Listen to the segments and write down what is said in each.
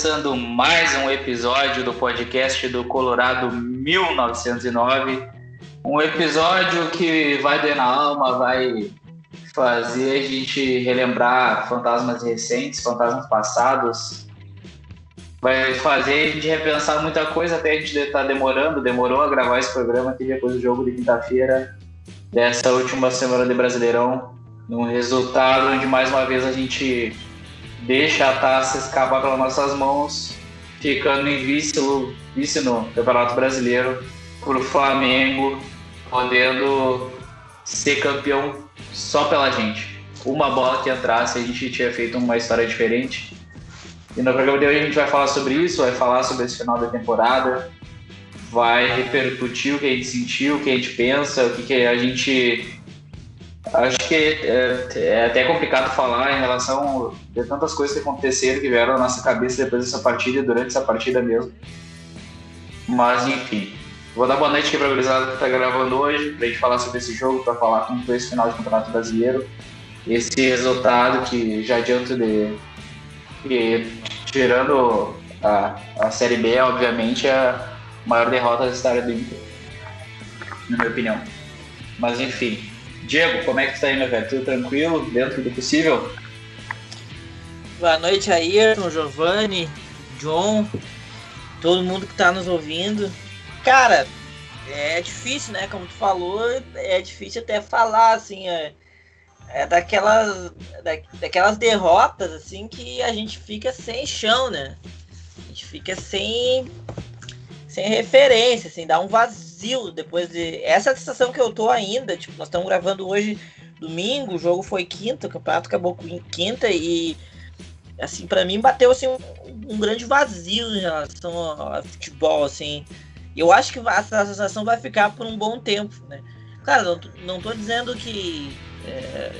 Começando mais um episódio do podcast do Colorado 1909. Um episódio que vai doer na alma, vai fazer a gente relembrar fantasmas recentes, fantasmas passados. Vai fazer a gente repensar muita coisa, até a gente tá demorando, demorou a gravar esse programa aqui depois do jogo de quinta-feira, dessa última semana de Brasileirão. Um resultado onde mais uma vez a gente deixa a taça escapar pelas nossas mãos, ficando em vice, vice no Campeonato Brasileiro para o Flamengo, podendo ser campeão só pela gente. Uma bola que entrasse, a gente tinha feito uma história diferente. E no programa de hoje a gente vai falar sobre isso, vai falar sobre esse final da temporada, vai repercutir o que a gente sentiu, o que a gente pensa, o que, que a gente Acho que é, é, até complicado falar em relação a tantas coisas que aconteceram que vieram na nossa cabeça depois dessa partida e durante essa partida mesmo. Mas enfim, vou dar boa noite aqui para a gurizada que está gravando hoje, para a gente falar sobre esse jogo, para falar como foi esse final de campeonato brasileiro. Esse resultado que já adianto de. Que, tirando a, a Série B, obviamente, a maior derrota da história do Inter, na minha opinião. Mas enfim, Diego, como é que tu tá aí, meu velho? Tudo tranquilo, dentro do possível? Boa noite, Ayrton, Giovanni, John, todo mundo que tá nos ouvindo. Cara, é difícil, né? Como tu falou, é difícil até falar, assim, é, é daquelas, da, daquelas derrotas, assim, que a gente fica sem chão, né? A gente fica sem, sem referência, assim, dá um vazio vazio depois de. Essa é a sensação que eu tô ainda. Tipo, nós estamos gravando hoje domingo, o jogo foi quinta, o campeonato acabou quinta e assim, para mim bateu assim um, um, grande vazio em relação ao, futebol, assim. Eu acho que essa sensação vai ficar por um bom tempo, né? Cara, não, não tô dizendo que, é,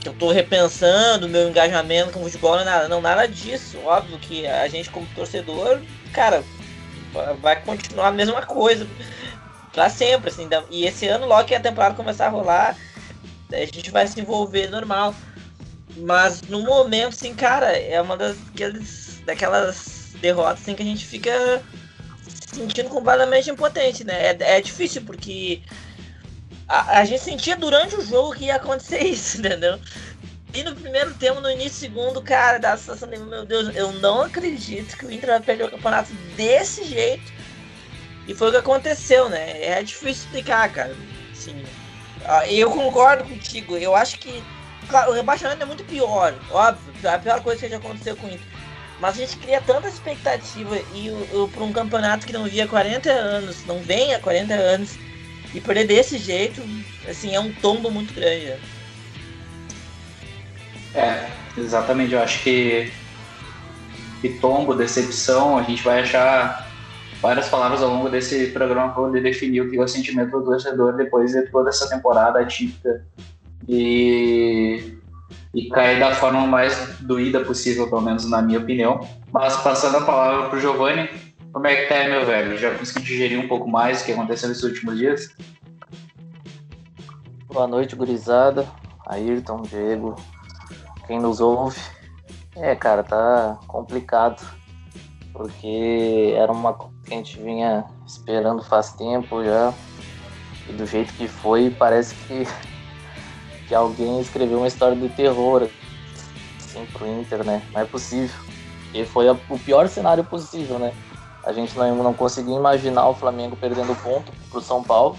que eu tô repensando meu engajamento com o futebol, não nada, não, nada disso. Óbvio que a gente como torcedor, cara, vai continuar a mesma coisa para sempre, assim. E esse ano, logo que a temporada começar a rolar, a gente vai se envolver normal. Mas no momento, assim, cara, é uma das daquelas, daquelas derrotas assim, que a gente fica se sentindo completamente impotente, né? É, é difícil porque a, a, gente sentia durante o jogo que ia acontecer isso, entendeu? E no primeiro tempo, no início segundo, cara, da sensação de, meu Deus, eu não acredito que o Inter vai perder o campeonato desse jeito e foi o que aconteceu, né? É difícil explicar, cara. Assim, eu concordo contigo. Eu acho que. Claro, o rebaixamento é muito pior, óbvio. É a pior coisa que já aconteceu com o Inter. Mas a gente cria tanta expectativa e para um campeonato que não via 40 anos, não vem há 40 anos, e perder desse jeito, assim, é um tombo muito grande. Né? É, exatamente. Eu acho que, que tombo, decepção, a gente vai achar várias palavras ao longo desse programa para poder definir o que é o sentimento do torcedor depois de toda essa temporada atípica e, e cair da forma mais doída possível, pelo menos na minha opinião. Mas passando a palavra para o Giovanni, como é que tá, meu velho? Já consegui digerir um pouco mais o que aconteceu nesses últimos dias? Boa noite, gurizada. Ayrton, Diego, quem nos ouve. É, cara, tá complicado porque era uma que a gente vinha esperando faz tempo já. E do jeito que foi, parece que, que alguém escreveu uma história de terror assim, pro Inter, né? Não é possível. E foi a, o pior cenário possível, né? A gente não, não conseguia imaginar o Flamengo perdendo ponto pro São Paulo.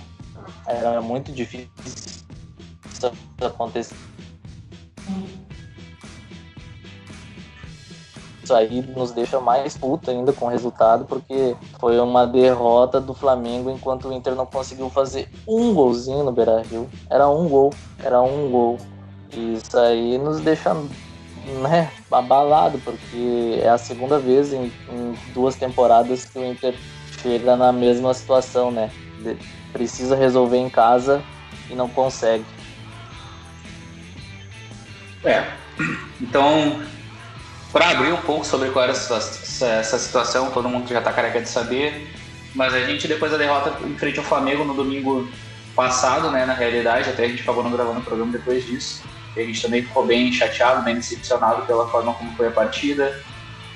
Era muito difícil isso acontecer. Isso aí nos deixa mais puto ainda com o resultado, porque foi uma derrota do Flamengo enquanto o Inter não conseguiu fazer um golzinho no Beira Rio. Era um gol, era um gol. Isso aí nos deixa né, abalado, porque é a segunda vez em, em duas temporadas que o Inter chega na mesma situação, né? De, precisa resolver em casa e não consegue. É. Então, para abrir um pouco sobre qual era essa, situação, todo mundo já está careca de saber, mas a gente, depois da derrota em frente ao Flamengo no domingo passado, né, na realidade, até a gente acabou não gravando o programa depois disso, a gente também ficou bem chateado, bem decepcionado pela forma como foi a partida,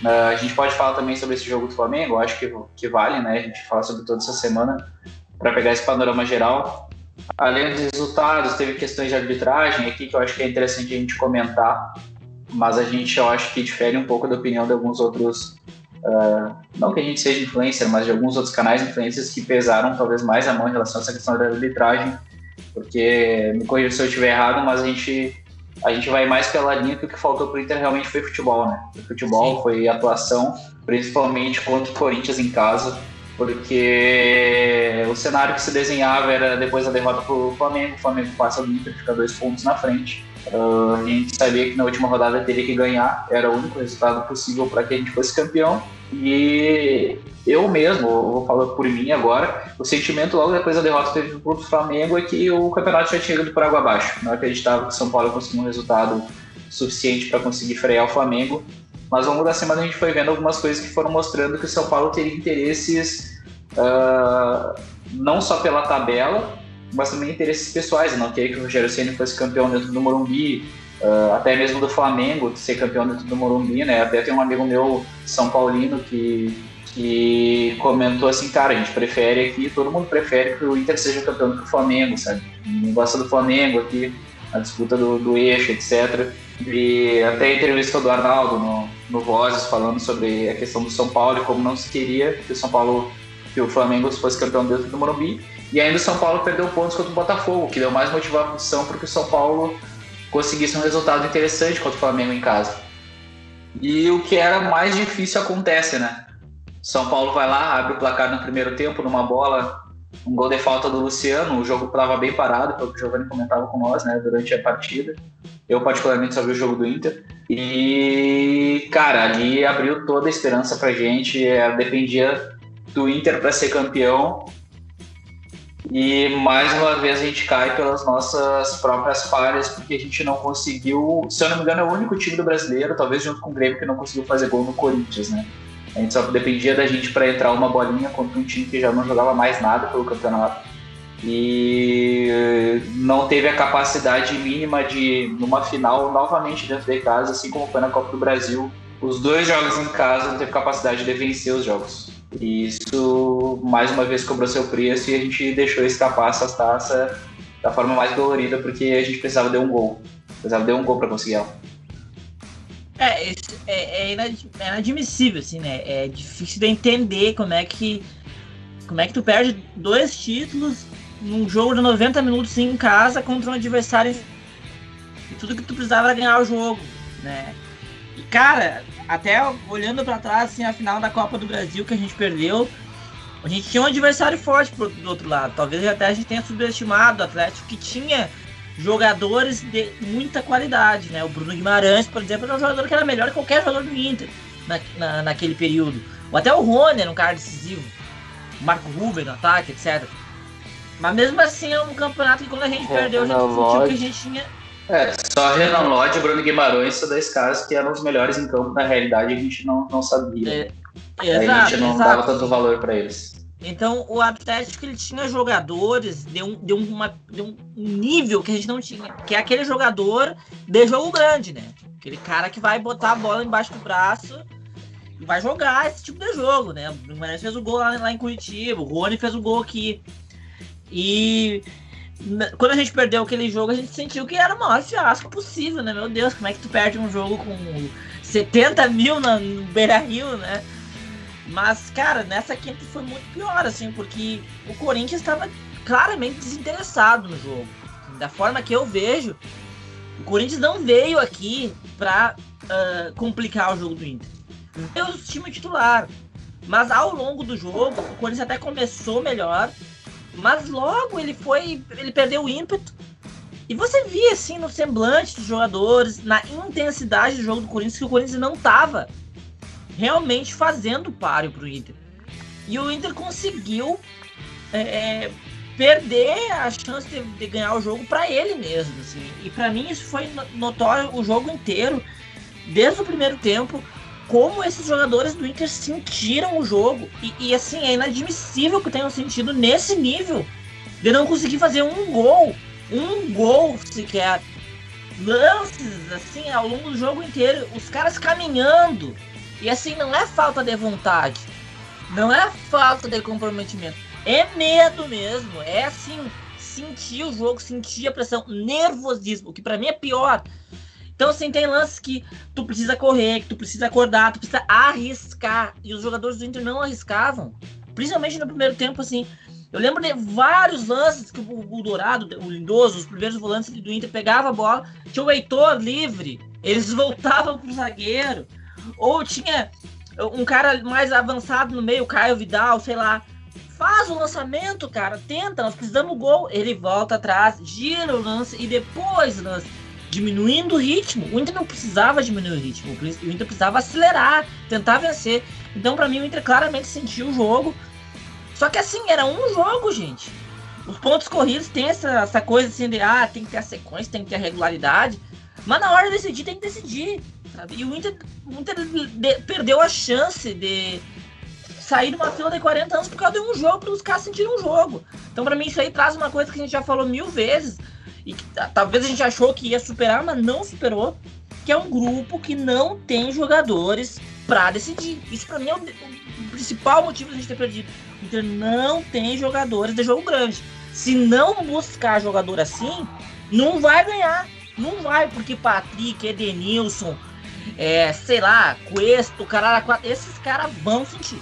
Uh, a gente pode falar também sobre esse jogo do Flamengo, acho que, que vale, né? A gente fala sobre toda essa semana para pegar esse panorama geral. Além dos resultados, teve questões de arbitragem aqui que eu acho que é interessante a gente comentar, mas a gente eu acho que difere um pouco da opinião de alguns outros, uh, não que a gente seja influencer, mas de alguns outros canais influencers que pesaram talvez mais a mão em relação a essa questão da arbitragem, porque me corrija se eu estiver errado, mas a gente a gente vai mais pela linha que o que faltou para o Inter realmente foi futebol, né? O futebol Sim. foi atuação, principalmente contra o Corinthians em casa, porque o cenário que se desenhava era depois da derrota para o Flamengo, o Flamengo passa do Inter, fica dois pontos na frente. Uh, a gente sabia que na última rodada teria que ganhar, era o único resultado possível para que a gente fosse campeão. E eu mesmo, vou falar por mim agora, o sentimento logo depois da derrota teve contra o Flamengo é que o campeonato já tinha ido por água abaixo. Não acreditava que o São Paulo conseguiu um resultado suficiente para conseguir frear o Flamengo. Mas ao longo da semana a gente foi vendo algumas coisas que foram mostrando que o São Paulo teria interesses uh, não só pela tabela, mas também interesses pessoais. Eu não queria que o Rogério Ceni fosse campeão dentro do Morumbi, uh, até mesmo do Flamengo ser campeão dentro do Morumbi, né? Até tem um amigo meu, São Paulino, que que comentou assim, cara, a gente prefere aqui, todo mundo prefere que o Inter seja campeão do que o Flamengo, sabe? Não gosta do Flamengo aqui, a disputa do, do eixo, etc. E até a entrevista do Arnaldo no, no Vozes falando sobre a questão do São Paulo e como não se queria que o São Paulo, que o Flamengo fosse campeão dentro do Morumbi. E ainda o São Paulo perdeu pontos contra o Botafogo, que deu mais motivação para que o São Paulo conseguisse um resultado interessante contra o Flamengo em casa. E o que era mais difícil acontece, né? São Paulo vai lá, abre o placar no primeiro tempo, numa bola, um gol de falta do Luciano. O jogo estava bem parado, pelo que o Giovanni comentava com nós né, durante a partida. Eu, particularmente, só vi o jogo do Inter. E, cara, ali abriu toda a esperança pra gente. É, dependia do Inter para ser campeão. E mais uma vez a gente cai pelas nossas próprias falhas, porque a gente não conseguiu. Se eu não me engano, é o único time do brasileiro, talvez junto com o Grêmio, que não conseguiu fazer gol no Corinthians, né? A gente só dependia da gente para entrar uma bolinha contra um time que já não jogava mais nada pelo campeonato. E não teve a capacidade mínima de, numa final, novamente dentro de casa, assim como foi na Copa do Brasil, os dois jogos em casa não teve capacidade de vencer os jogos. E isso, mais uma vez, cobrou seu preço e a gente deixou escapar essas taças da forma mais dolorida, porque a gente precisava de um gol. Precisava de um gol para conseguir ela. É, é, é, inadmissível, assim, né? É difícil de entender como é que. Como é que tu perde dois títulos num jogo de 90 minutos em casa contra um adversário. E tudo que tu precisava era ganhar o jogo, né? E, cara, até olhando para trás, assim, a final da Copa do Brasil que a gente perdeu, a gente tinha um adversário forte pro, do outro lado. Talvez até a gente tenha subestimado o Atlético que tinha jogadores de muita qualidade, né? O Bruno Guimarães, por exemplo, era um jogador que era melhor que qualquer jogador do Inter na, na, naquele período. Ou até o Rony era um cara decisivo. O Marco Ruben no ataque, etc. Mas mesmo assim é um campeonato que quando a gente é, perdeu, a gente sentiu que a gente tinha. É, só Renan Lodge e Bruno Guimarães são dois caras que eram os melhores em campo, na realidade a gente não, não sabia. É, exato, a gente não exato. dava tanto valor para eles. Então o Atlético ele tinha jogadores de um, de, uma, de um nível que a gente não tinha, que é aquele jogador de jogo grande, né? Aquele cara que vai botar a bola embaixo do braço e vai jogar esse tipo de jogo, né? O Guimarães fez o gol lá, lá em Curitiba, o Rony fez o gol aqui. E quando a gente perdeu aquele jogo, a gente sentiu que era o maior fiasco possível, né? Meu Deus, como é que tu perde um jogo com 70 mil no Beira Rio, né? Mas, cara, nessa quinta foi muito pior, assim, porque o Corinthians estava claramente desinteressado no jogo. Da forma que eu vejo, o Corinthians não veio aqui para uh, ah, complicar o jogo do Inter. Veio o time titular. Mas ao longo do jogo, o Corinthians até começou melhor, mas logo ele foi. ele perdeu o ímpeto. E você via assim no semblante dos jogadores, na intensidade do jogo do Corinthians, que o Corinthians não tava realmente fazendo páreo para o Inter. E o Inter conseguiu é, é, perder a chance de, de ganhar o jogo para ele mesmo. Assim. E para mim isso foi notório o jogo inteiro, desde o primeiro tempo, como esses jogadores do Inter sentiram o jogo. E, e assim, é inadmissível que tenham sentido nesse nível de não conseguir fazer um gol. Um gol sequer. Lances, assim, ao longo do jogo inteiro, os caras caminhando E assim, não é falta de vontade, não é falta de comprometimento, é medo mesmo, é assim, sentir o jogo, sentir a pressão, nervosismo, que para mim é pior. Então, assim, tem lances que tu precisa correr, que tu precisa acordar, tu precisa arriscar. E os jogadores do Inter não arriscavam. Principalmente no primeiro tempo, assim. Eu lembro de vários lances que o, o Dourado, o Lindoso, os primeiros volantes do Inter pegava a bola, tinha o Heitor livre, eles voltavam pro zagueiro. Ou tinha um cara mais avançado no meio, Caio Vidal, sei lá. Faz o lançamento, cara, tenta, nós precisamos gol. Ele volta atrás, gira o lance e depois lance. Diminuindo o ritmo. O Inter não precisava diminuir o ritmo, o Inter precisava acelerar, tentar vencer. Então, para mim, o Inter claramente sentiu o jogo só que assim, era um jogo, gente. Os pontos corridos tem essa, essa coisa assim de ah, tem que ter a sequência, tem que ter a regularidade. Mas na hora de decidir, tem que decidir. Sabe? E o Inter, o Inter de, perdeu a chance de sair de uma fila de 40 anos por causa de um jogo, para os caras sentirem um jogo. Então, para mim, isso aí traz uma coisa que a gente já falou mil vezes. E que talvez a gente achou que ia superar, mas não superou. Que é um grupo que não tem jogadores para decidir. Isso para mim é o, o principal motivo de a gente ter perdido Inter não tem jogadores de jogo grande. Se não buscar jogador assim, não vai ganhar. Não vai, porque Patrick, Edenilson, é, sei lá, Cuesto, Carara, esses caras vão sentir.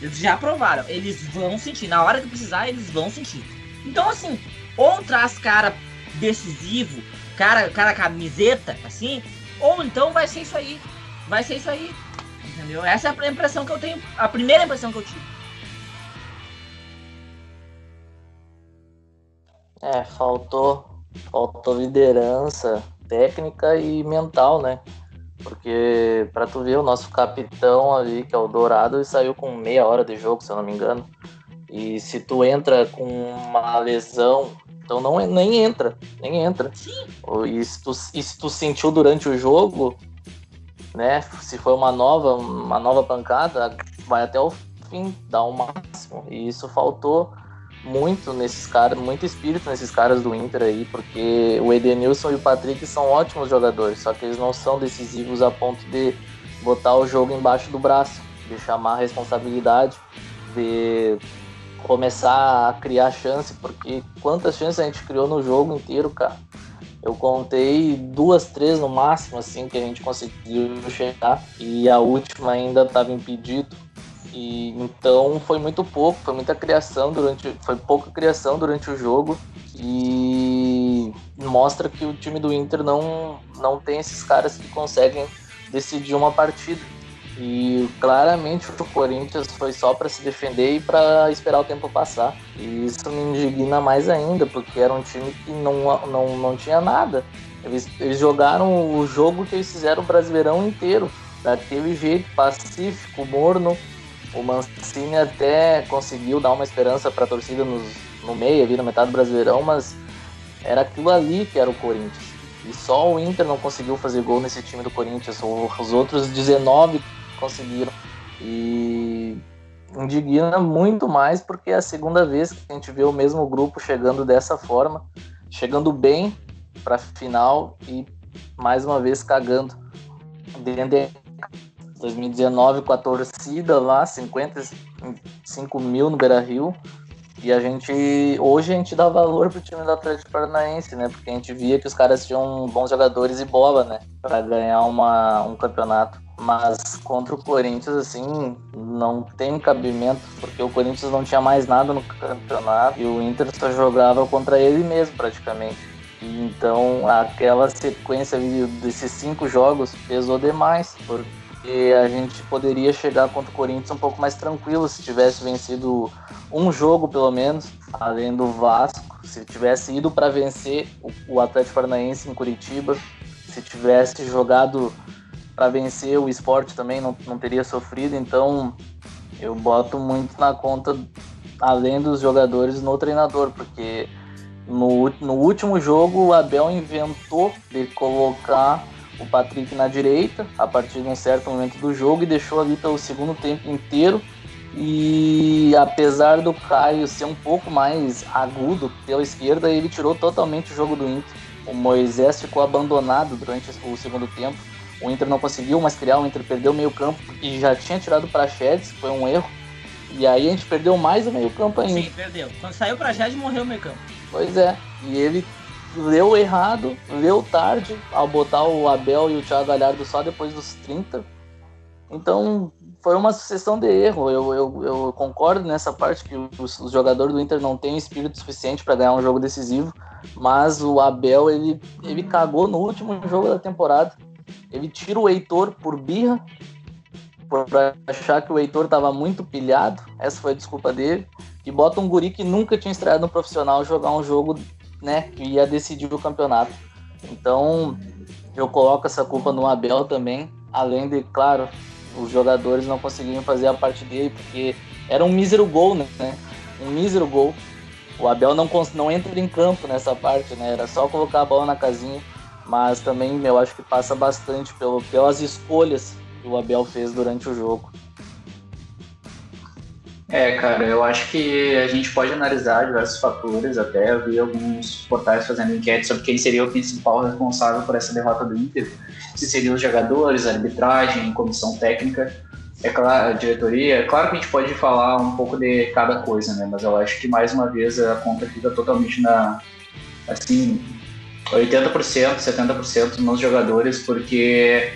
Eles já provaram, eles vão sentir. Na hora que precisar, eles vão sentir. Então, assim, ou traz cara decisivo, cara, cara camiseta, assim, ou então vai ser isso aí. Vai ser isso aí. Entendeu? Essa é a impressão que eu tenho, a primeira impressão que eu tive. É, faltou, faltou liderança técnica e mental, né? Porque, para tu ver, o nosso capitão ali, que é o Dourado, ele saiu com meia hora de jogo, se eu não me engano. E se tu entra com uma lesão, então não nem entra, nem entra. Sim. E se tu, e se tu sentiu durante o jogo, né? Se foi uma nova, uma nova pancada, vai até o fim, dá o máximo. E isso faltou muito nesses caras, muito espírito nesses caras do Inter aí, porque o Edenilson e o Patrick são ótimos jogadores, só que eles não são decisivos a ponto de botar o jogo embaixo do braço, de chamar a responsabilidade, de começar a criar chance, porque quantas chances a gente criou no jogo inteiro, cara. Eu contei duas, três no máximo, assim, que a gente conseguiu chegar, e a última ainda estava impedido. E então foi muito pouco, foi muita criação durante, foi pouca criação durante o jogo e mostra que o time do Inter não não tem esses caras que conseguem decidir uma partida. E claramente o Corinthians foi só para se defender e para esperar o tempo passar. E isso me indigna mais ainda, porque era um time que não, não, não tinha nada. Eles, eles jogaram o jogo que eles fizeram o Brasileirão inteiro, daquele jeito, pacífico, morno, o Mancini até conseguiu dar uma esperança para a torcida nos, no meio, ali na metade do Brasileirão, mas era aquilo ali que era o Corinthians. E só o Inter não conseguiu fazer gol nesse time do Corinthians. Os outros 19 conseguiram. E indigna muito mais porque é a segunda vez que a gente vê o mesmo grupo chegando dessa forma, chegando bem para final e mais uma vez cagando dentro 2019 com a torcida lá, 55 mil no Beira Rio. E a gente, hoje a gente dá valor pro time do Atlético Paranaense, né? Porque a gente via que os caras tinham bons jogadores e bola, né? Pra ganhar uma, um campeonato. Mas contra o Corinthians, assim, não tem cabimento, porque o Corinthians não tinha mais nada no campeonato e o Inter só jogava contra ele mesmo, praticamente. Então, aquela sequência desses cinco jogos pesou demais, porque a gente poderia chegar contra o Corinthians um pouco mais tranquilo se tivesse vencido um jogo pelo menos, além do Vasco, se tivesse ido para vencer o Atlético Paranaense em Curitiba, se tivesse jogado para vencer o esporte também não, não teria sofrido, então eu boto muito na conta, além dos jogadores, no treinador, porque no, no último jogo o Abel inventou de colocar o Patrick na direita a partir de um certo momento do jogo e deixou ali pelo segundo tempo inteiro. E apesar do Caio ser um pouco mais agudo pela esquerda, ele tirou totalmente o jogo do Inter. O Moisés ficou abandonado durante o segundo tempo. O Inter não conseguiu mais criar, o Inter perdeu o meio campo e já tinha tirado o Prachedes, que foi um erro. E aí a gente perdeu mais o meio campo ainda. Sim, perdeu. Quando saiu o Prachedes, morreu o meio campo. Pois é, e ele leu errado, leu tarde ao botar o Abel e o Thiago Galhardo só depois dos 30. Então foi uma sucessão de erro. Eu, eu, eu concordo nessa parte que os, os jogadores do Inter não têm espírito suficiente para ganhar um jogo decisivo, mas o Abel ele, ele cagou no último jogo da temporada. Ele tira o Heitor por birra, por achar que o Heitor estava muito pilhado. Essa foi a desculpa dele. E bota um guri que nunca tinha estreado no profissional jogar um jogo né, que ia decidir o campeonato. Então, eu coloco essa culpa no Abel também, além de, claro, os jogadores não conseguiam fazer a parte dele, porque era um mísero gol, né? Um mísero gol. O Abel não, não entra em campo nessa parte, né? Era só colocar a bola na casinha. Mas também eu acho que passa bastante pelo, pelas escolhas que o Abel fez durante o jogo. É, cara, eu acho que a gente pode analisar diversos fatores, até eu vi alguns portais fazendo enquete sobre quem seria o principal responsável por essa derrota do Inter, se seriam os jogadores, arbitragem, comissão técnica, é claro, diretoria. É claro que a gente pode falar um pouco de cada coisa, né? Mas eu acho que mais uma vez a conta fica totalmente na assim 80%, 70% nos jogadores, porque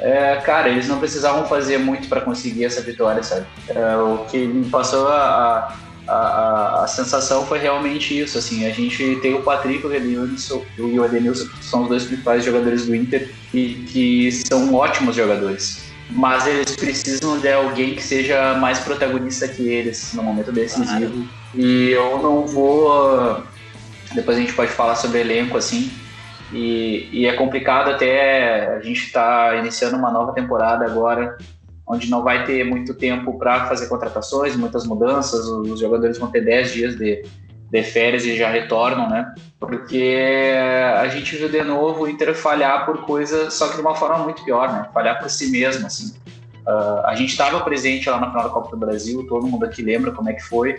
é, cara, eles não precisavam fazer muito para conseguir essa vitória, sabe? É, o que me passou a, a, a, a, sensação foi realmente isso, assim, a gente tem o Patrick o Edenilson, e o Edenilson, que são os dois principais jogadores do Inter, e que são ótimos jogadores. Mas eles precisam de alguém que seja mais protagonista que eles no momento decisivo. E eu não vou. Depois a gente pode falar sobre elenco, assim, e, e é complicado até a gente estar tá iniciando uma nova temporada agora, onde não vai ter muito tempo para fazer contratações, muitas mudanças, os jogadores vão ter 10 dias de, de férias e já retornam, né? Porque a gente viu de novo o Inter falhar por coisa, só que de uma forma muito pior, né? Falhar por si mesmo, assim. Uh, a gente estava presente lá na final da Copa do Brasil, todo mundo aqui lembra como é que foi,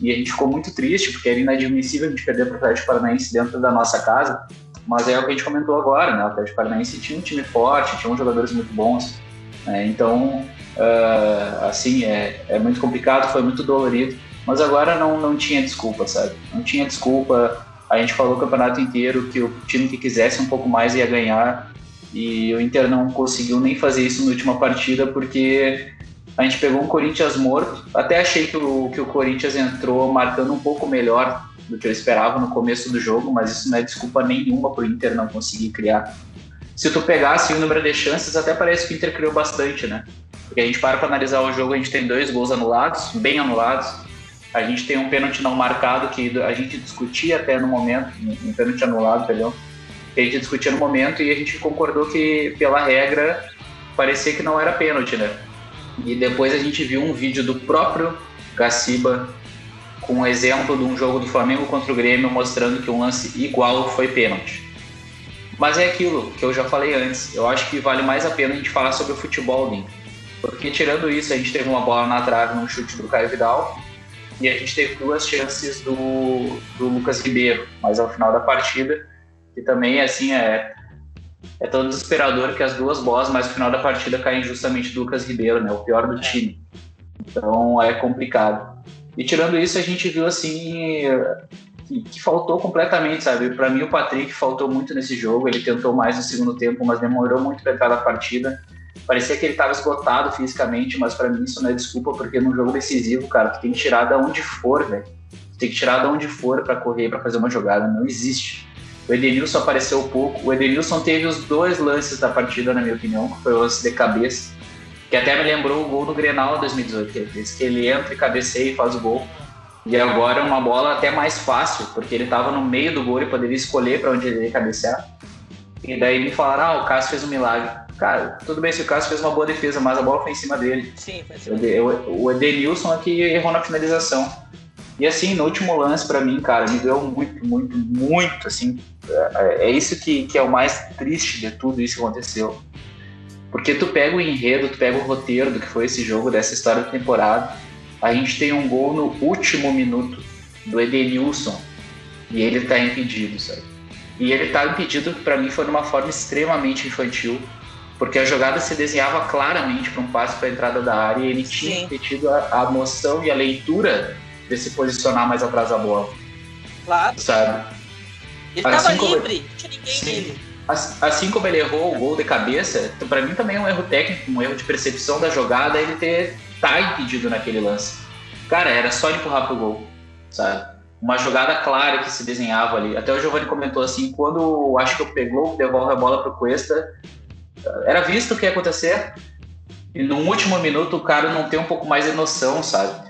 e a gente ficou muito triste, porque era inadmissível a gente perder para o Atlético Paranaense dentro da nossa casa, mas é o que a gente comentou agora, né? O Atlético Paranaense tinha um time forte, tinha jogadores muito bons. Né? Então, uh, assim, é, é muito complicado, foi muito dolorido. Mas agora não, não tinha desculpa, sabe? Não tinha desculpa. A gente falou o campeonato inteiro que o time que quisesse um pouco mais ia ganhar. E o Inter não conseguiu nem fazer isso na última partida porque a gente pegou um Corinthians morto. Até achei que o, que o Corinthians entrou marcando um pouco melhor do que eu esperava no começo do jogo, mas isso não é desculpa nenhuma para o Inter não conseguir criar. Se tu pegasse o número de chances, até parece que o Inter criou bastante, né? Porque a gente para para analisar o jogo, a gente tem dois gols anulados, bem anulados. A gente tem um pênalti não marcado que a gente discutia até no momento, um pênalti anulado, perdão, que a gente discutia no momento e a gente concordou que, pela regra, parecia que não era pênalti, né? E depois a gente viu um vídeo do próprio Gaciba com um exemplo de um jogo do Flamengo contra o Grêmio mostrando que um lance igual foi pênalti. Mas é aquilo que eu já falei antes. Eu acho que vale mais a pena a gente falar sobre o futebol, Lin. Porque tirando isso, a gente teve uma bola na trave num chute do Caio Vidal e a gente teve duas chances do, do Lucas Ribeiro, mas ao final da partida, que também assim é é tão desesperador que as duas bolas, mas no final da partida caem justamente do Lucas Ribeiro, né, o pior do time. Então é complicado. E tirando isso, a gente viu assim que, que faltou completamente, sabe? Para mim, o Patrick faltou muito nesse jogo. Ele tentou mais no segundo tempo, mas demorou muito para entrar na partida. Parecia que ele estava esgotado fisicamente, mas para mim isso não é desculpa, porque num jogo decisivo, cara, tu tem que tirar da onde for, velho. Tem que tirar da onde for para correr, para fazer uma jogada. Não existe. O Edenilson apareceu pouco. O Edenilson teve os dois lances da partida, na minha opinião, que foi o lance de cabeça que até me lembrou o gol do Grenal 2018, que ele, que ele entra e cabeceia e faz o gol. E agora é uma bola até mais fácil, porque ele estava no meio do gol e poderia escolher para onde ele ia cabecear. E daí me falaram, ah, o Cássio fez um milagre. Cara, tudo bem se o Cássio fez uma boa defesa, mas a bola foi em cima dele. Sim, foi dele. O Edenilson aqui errou na finalização. E assim, no último lance, para mim, cara, me deu muito, muito, muito, assim. É, é isso que, que é o mais triste de tudo isso que aconteceu. Porque tu pega o enredo, tu pega o roteiro do que foi esse jogo, dessa história da temporada. A gente tem um gol no último minuto do Edenilson e ele tá impedido, sabe? E ele tá impedido, para mim, foi de uma forma extremamente infantil. porque a jogada se desenhava claramente para um passe para a entrada da área e ele tinha Sim. tido a, a noção e a leitura de se posicionar mais atrás da bola. Claro. Sabe? Ele assim livre, não tinha ninguém Sim. nele. Assim como ele errou o gol de cabeça, para mim também é um erro técnico, um erro de percepção da jogada ele ter tá impedido naquele lance. Cara, era só empurrar pro gol, sabe? Uma jogada clara que se desenhava ali. Até o Giovanni comentou assim, quando acho que o pegou, devolve a bola pro Cuesta, era visto o que ia acontecer. E no último minuto o cara não tem um pouco mais de noção, sabe?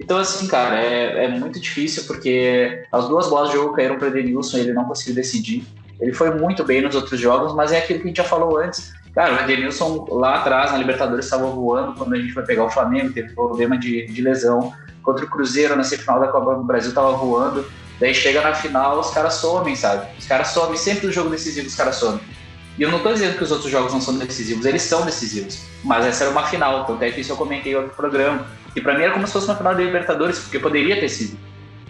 Então, assim, cara, é, é muito difícil porque as duas bolas de jogo caíram para o Edenilson e ele não conseguiu decidir. Ele foi muito bem nos outros jogos, mas é aquilo que a gente já falou antes. Cara, o Edenilson lá atrás na Libertadores estava voando quando a gente foi pegar o Flamengo, teve problema de, de lesão. Contra o Cruzeiro na semifinal da Copa do Brasil estava voando. Daí chega na final, os caras somem, sabe? Os caras somem, sempre no jogo decisivo os caras somem. E eu não estou dizendo que os outros jogos não são decisivos, eles são decisivos. Mas essa era uma final, tanto é que isso eu comentei em outro programa. E para mim era como se fosse uma final da Libertadores, porque poderia ter sido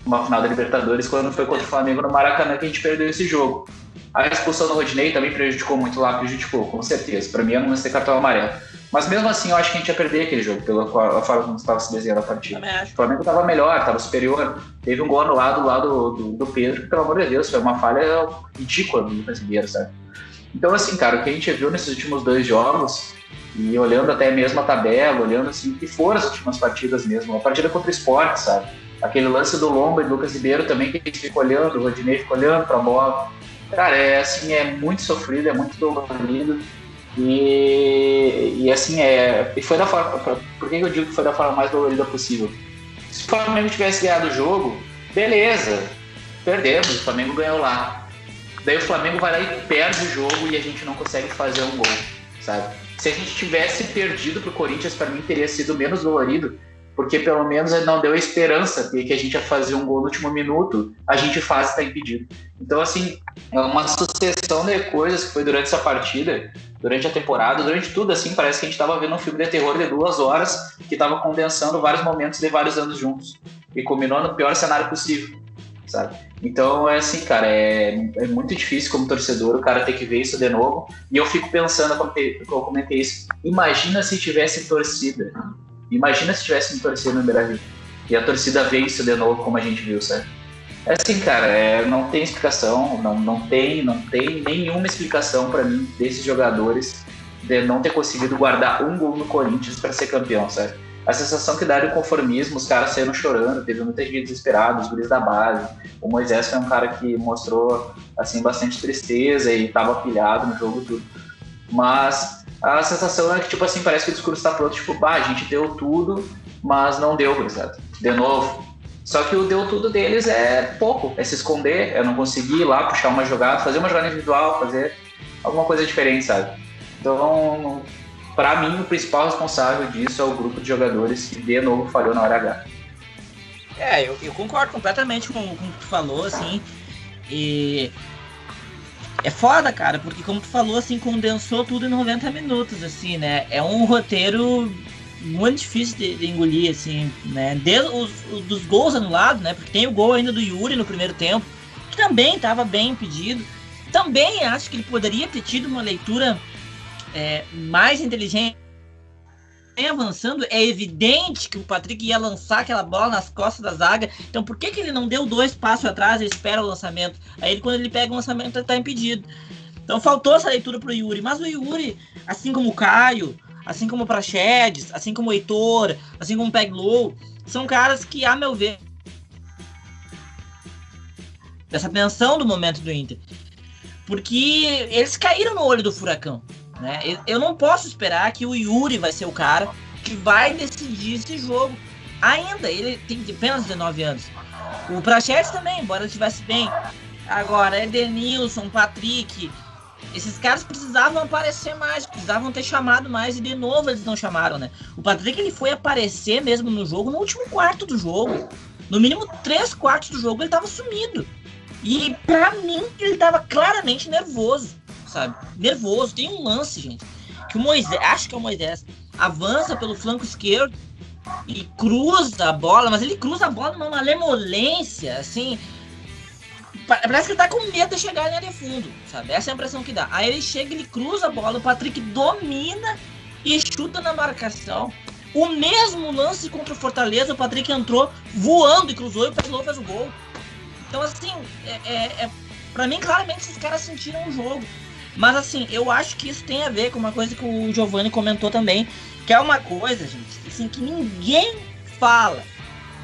uma final da Libertadores quando foi contra o Flamengo no Maracanã que a gente perdeu esse jogo. A expulsão do Rodinei também prejudicou muito lá, prejudicou, com certeza. Para mim, eu não ia ter cartão amarelo. Mas mesmo assim, eu acho que a gente ia perder aquele jogo, pela forma como estava se desenhando a partida. O Flamengo estava melhor, estava superior. Teve um gol anulado lá do, do, do, Pedro, que, pelo amor de Deus, foi uma falha ridícula do brasileiro, sabe? Então, assim, cara, o que a gente viu nesses últimos dois jogos, e olhando até mesmo a tabela, olhando assim, que foram as últimas partidas mesmo, a partida contra o esporte, sabe? Aquele lance do Lomba e do Lucas Ribeiro também, que a gente fica olhando, o Rodinei fica olhando para a bola Cara, é assim, é muito sofrido, é muito dolorido. E, e assim, é. E foi da forma. Por que eu digo que foi da forma mais dolorida possível? Se o Flamengo tivesse ganhado o jogo, beleza, perdemos, o Flamengo ganhou lá. Daí o Flamengo vai lá e perde o jogo e a gente não consegue fazer um gol, sabe? Se a gente tivesse perdido pro Corinthians, para mim teria sido menos dolorido, porque pelo menos não deu esperança de que a gente ia fazer um gol no último minuto, a gente faz está impedido. Então, assim, é uma sucessão de coisas que foi durante essa partida, durante a temporada, durante tudo, assim, parece que a gente estava vendo um filme de terror de duas horas que estava condensando vários momentos de vários anos juntos e combinou no pior cenário possível, sabe? Então, é assim, cara, é, é muito difícil como torcedor o cara ter que ver isso de novo. E eu fico pensando, eu comentei isso, imagina se tivesse torcida Imagina se tivesse torcida no Beira-Rio. E a torcida vê isso de novo, como a gente viu, certo? É assim, cara, é, não tem explicação, não, não tem, não tem nenhuma explicação para mim desses jogadores de não ter conseguido guardar um gol no Corinthians para ser campeão, certo? A sensação que dá é o conformismo, os caras saíram chorando, teve muita gente desesperada, os guris da base. O Moisés foi um cara que mostrou assim bastante tristeza e estava pilhado no jogo tudo. Mas a sensação é que, tipo assim, parece que o discurso tá pronto, tipo, bah, a gente deu tudo, mas não deu, gurizada. De novo. Só que o deu tudo deles é pouco, é se esconder, é não conseguir ir lá, puxar uma jogada, fazer uma jogada individual, fazer alguma coisa diferente, sabe? Então, para mim, o principal responsável disso é o grupo de jogadores que, de novo, falhou na hora H. É, eu, eu concordo completamente com, com o que tu falou, assim, e é foda, cara, porque como tu falou, assim, condensou tudo em 90 minutos, assim, né? É um roteiro muito difícil de, de engolir, assim, né? Desde os, os, dos gols anulados, né? Porque tem o gol ainda do Yuri no primeiro tempo, que também estava bem impedido. Também acho que ele poderia ter tido uma leitura é, mais inteligente avançando, é evidente que o Patrick ia lançar aquela bola nas costas da zaga. Então, por que, que ele não deu dois passos atrás e espera o lançamento? Aí, quando ele pega o lançamento, ele tá impedido. Então, faltou essa leitura pro Yuri. Mas o Yuri, assim como o Caio, assim como o Prachedes, assim como o Heitor, assim como o Peglow, são caras que, a meu ver, dessa tensão do momento do Inter. Porque eles caíram no olho do furacão. Né? Eu não posso esperar que o Yuri vai ser o cara que vai decidir esse jogo. Ainda, ele tem apenas 19 anos. O Prachetes também, embora estivesse bem. Agora, Edenilson, Patrick, esses caras precisavam aparecer mais, precisavam ter chamado mais e de novo eles não chamaram, né? O Patrick ele foi aparecer mesmo no jogo no último quarto do jogo. No mínimo três quartos do jogo ele estava sumido. E para mim ele estava claramente nervoso sabe? Nervoso. Tem um lance, gente, que o Moisés, acho que é o Moisés, avança pelo flanco esquerdo e cruza a bola, mas ele cruza a bola numa malemolência, assim. Parece que ele tá com medo de chegar na área fundo, sabe? Essa é a impressão que dá. Aí ele chega, ele cruza a bola, o Patrick domina e chuta na marcação. O mesmo lance contra o Fortaleza, o Patrick entrou voando e cruzou e o Pedro fez o gol. Então, assim, é, é, é, pra mim, claramente, esses caras sentiram o jogo. Mas, assim, eu acho que isso tem a ver com uma coisa que o Giovanni comentou também, que é uma coisa, gente, assim, que ninguém fala.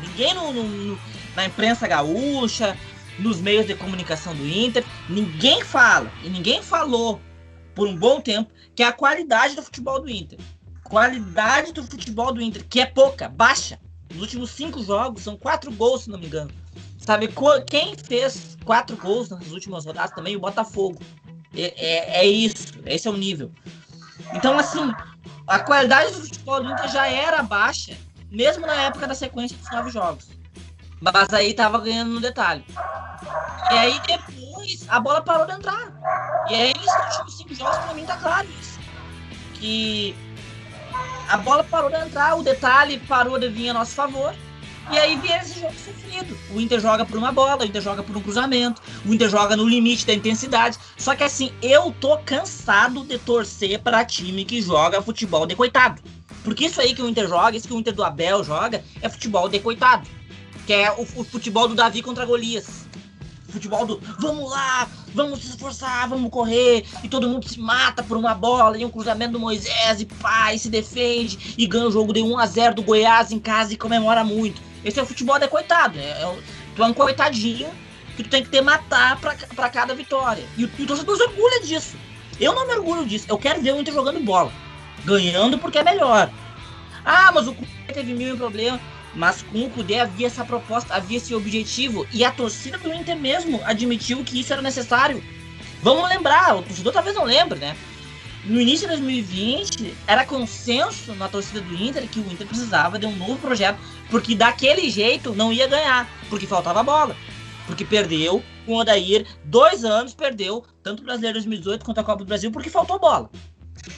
Ninguém no, no, na imprensa gaúcha, nos meios de comunicação do Inter, ninguém fala, e ninguém falou por um bom tempo, que é a qualidade do futebol do Inter. Qualidade do futebol do Inter, que é pouca, baixa. Nos últimos cinco jogos, são quatro gols, se não me engano. Sabe, quem fez quatro gols nas últimas rodadas também? O Botafogo. É, é, é isso, esse é o nível. Então, assim, a qualidade do futebol do Inter já era baixa, mesmo na época da sequência dos nove jogos. Mas aí tava ganhando no detalhe. E aí depois a bola parou de entrar. E aí nesses últimos cinco jogos, pra mim tá claro isso. Que a bola parou de entrar, o detalhe parou de vir a nosso favor. E aí vem esse jogo sofrido. O Inter joga por uma bola, o Inter joga por um cruzamento, o Inter joga no limite da intensidade. Só que assim, eu tô cansado de torcer para time que joga futebol de coitado. Porque isso aí que o Inter joga, isso que o Inter do Abel joga, é futebol de coitado. Que é o, o futebol do Davi contra Golias. Futebol do vamos lá, vamos se esforçar, vamos correr, e todo mundo se mata por uma bola, e um cruzamento do Moisés, e pai se defende, e ganha o jogo de 1 a 0 do Goiás em casa e comemora muito. Esse é o futebol de coitado. É, é, tu é um coitadinho que tu tem que ter matar pra cada vitória. E, e o torcedor se orgulha disso. Eu não me orgulho disso. Eu quero ver o Inter jogando bola. Ganhando porque é melhor. Ah, mas o Cudê teve mil problemas. Mas com o Cudê havia essa proposta, havia esse objetivo. E a torcida do Inter mesmo admitiu que isso era necessário. Vamos lembrar, o torcedor talvez não lembre, né? No início de 2020, era consenso na torcida do Inter que o Inter precisava de um novo projeto, porque daquele jeito não ia ganhar, porque faltava bola. Porque perdeu com o Odair, dois anos perdeu, tanto o Brasileiro 2018 quanto a Copa do Brasil, porque faltou bola.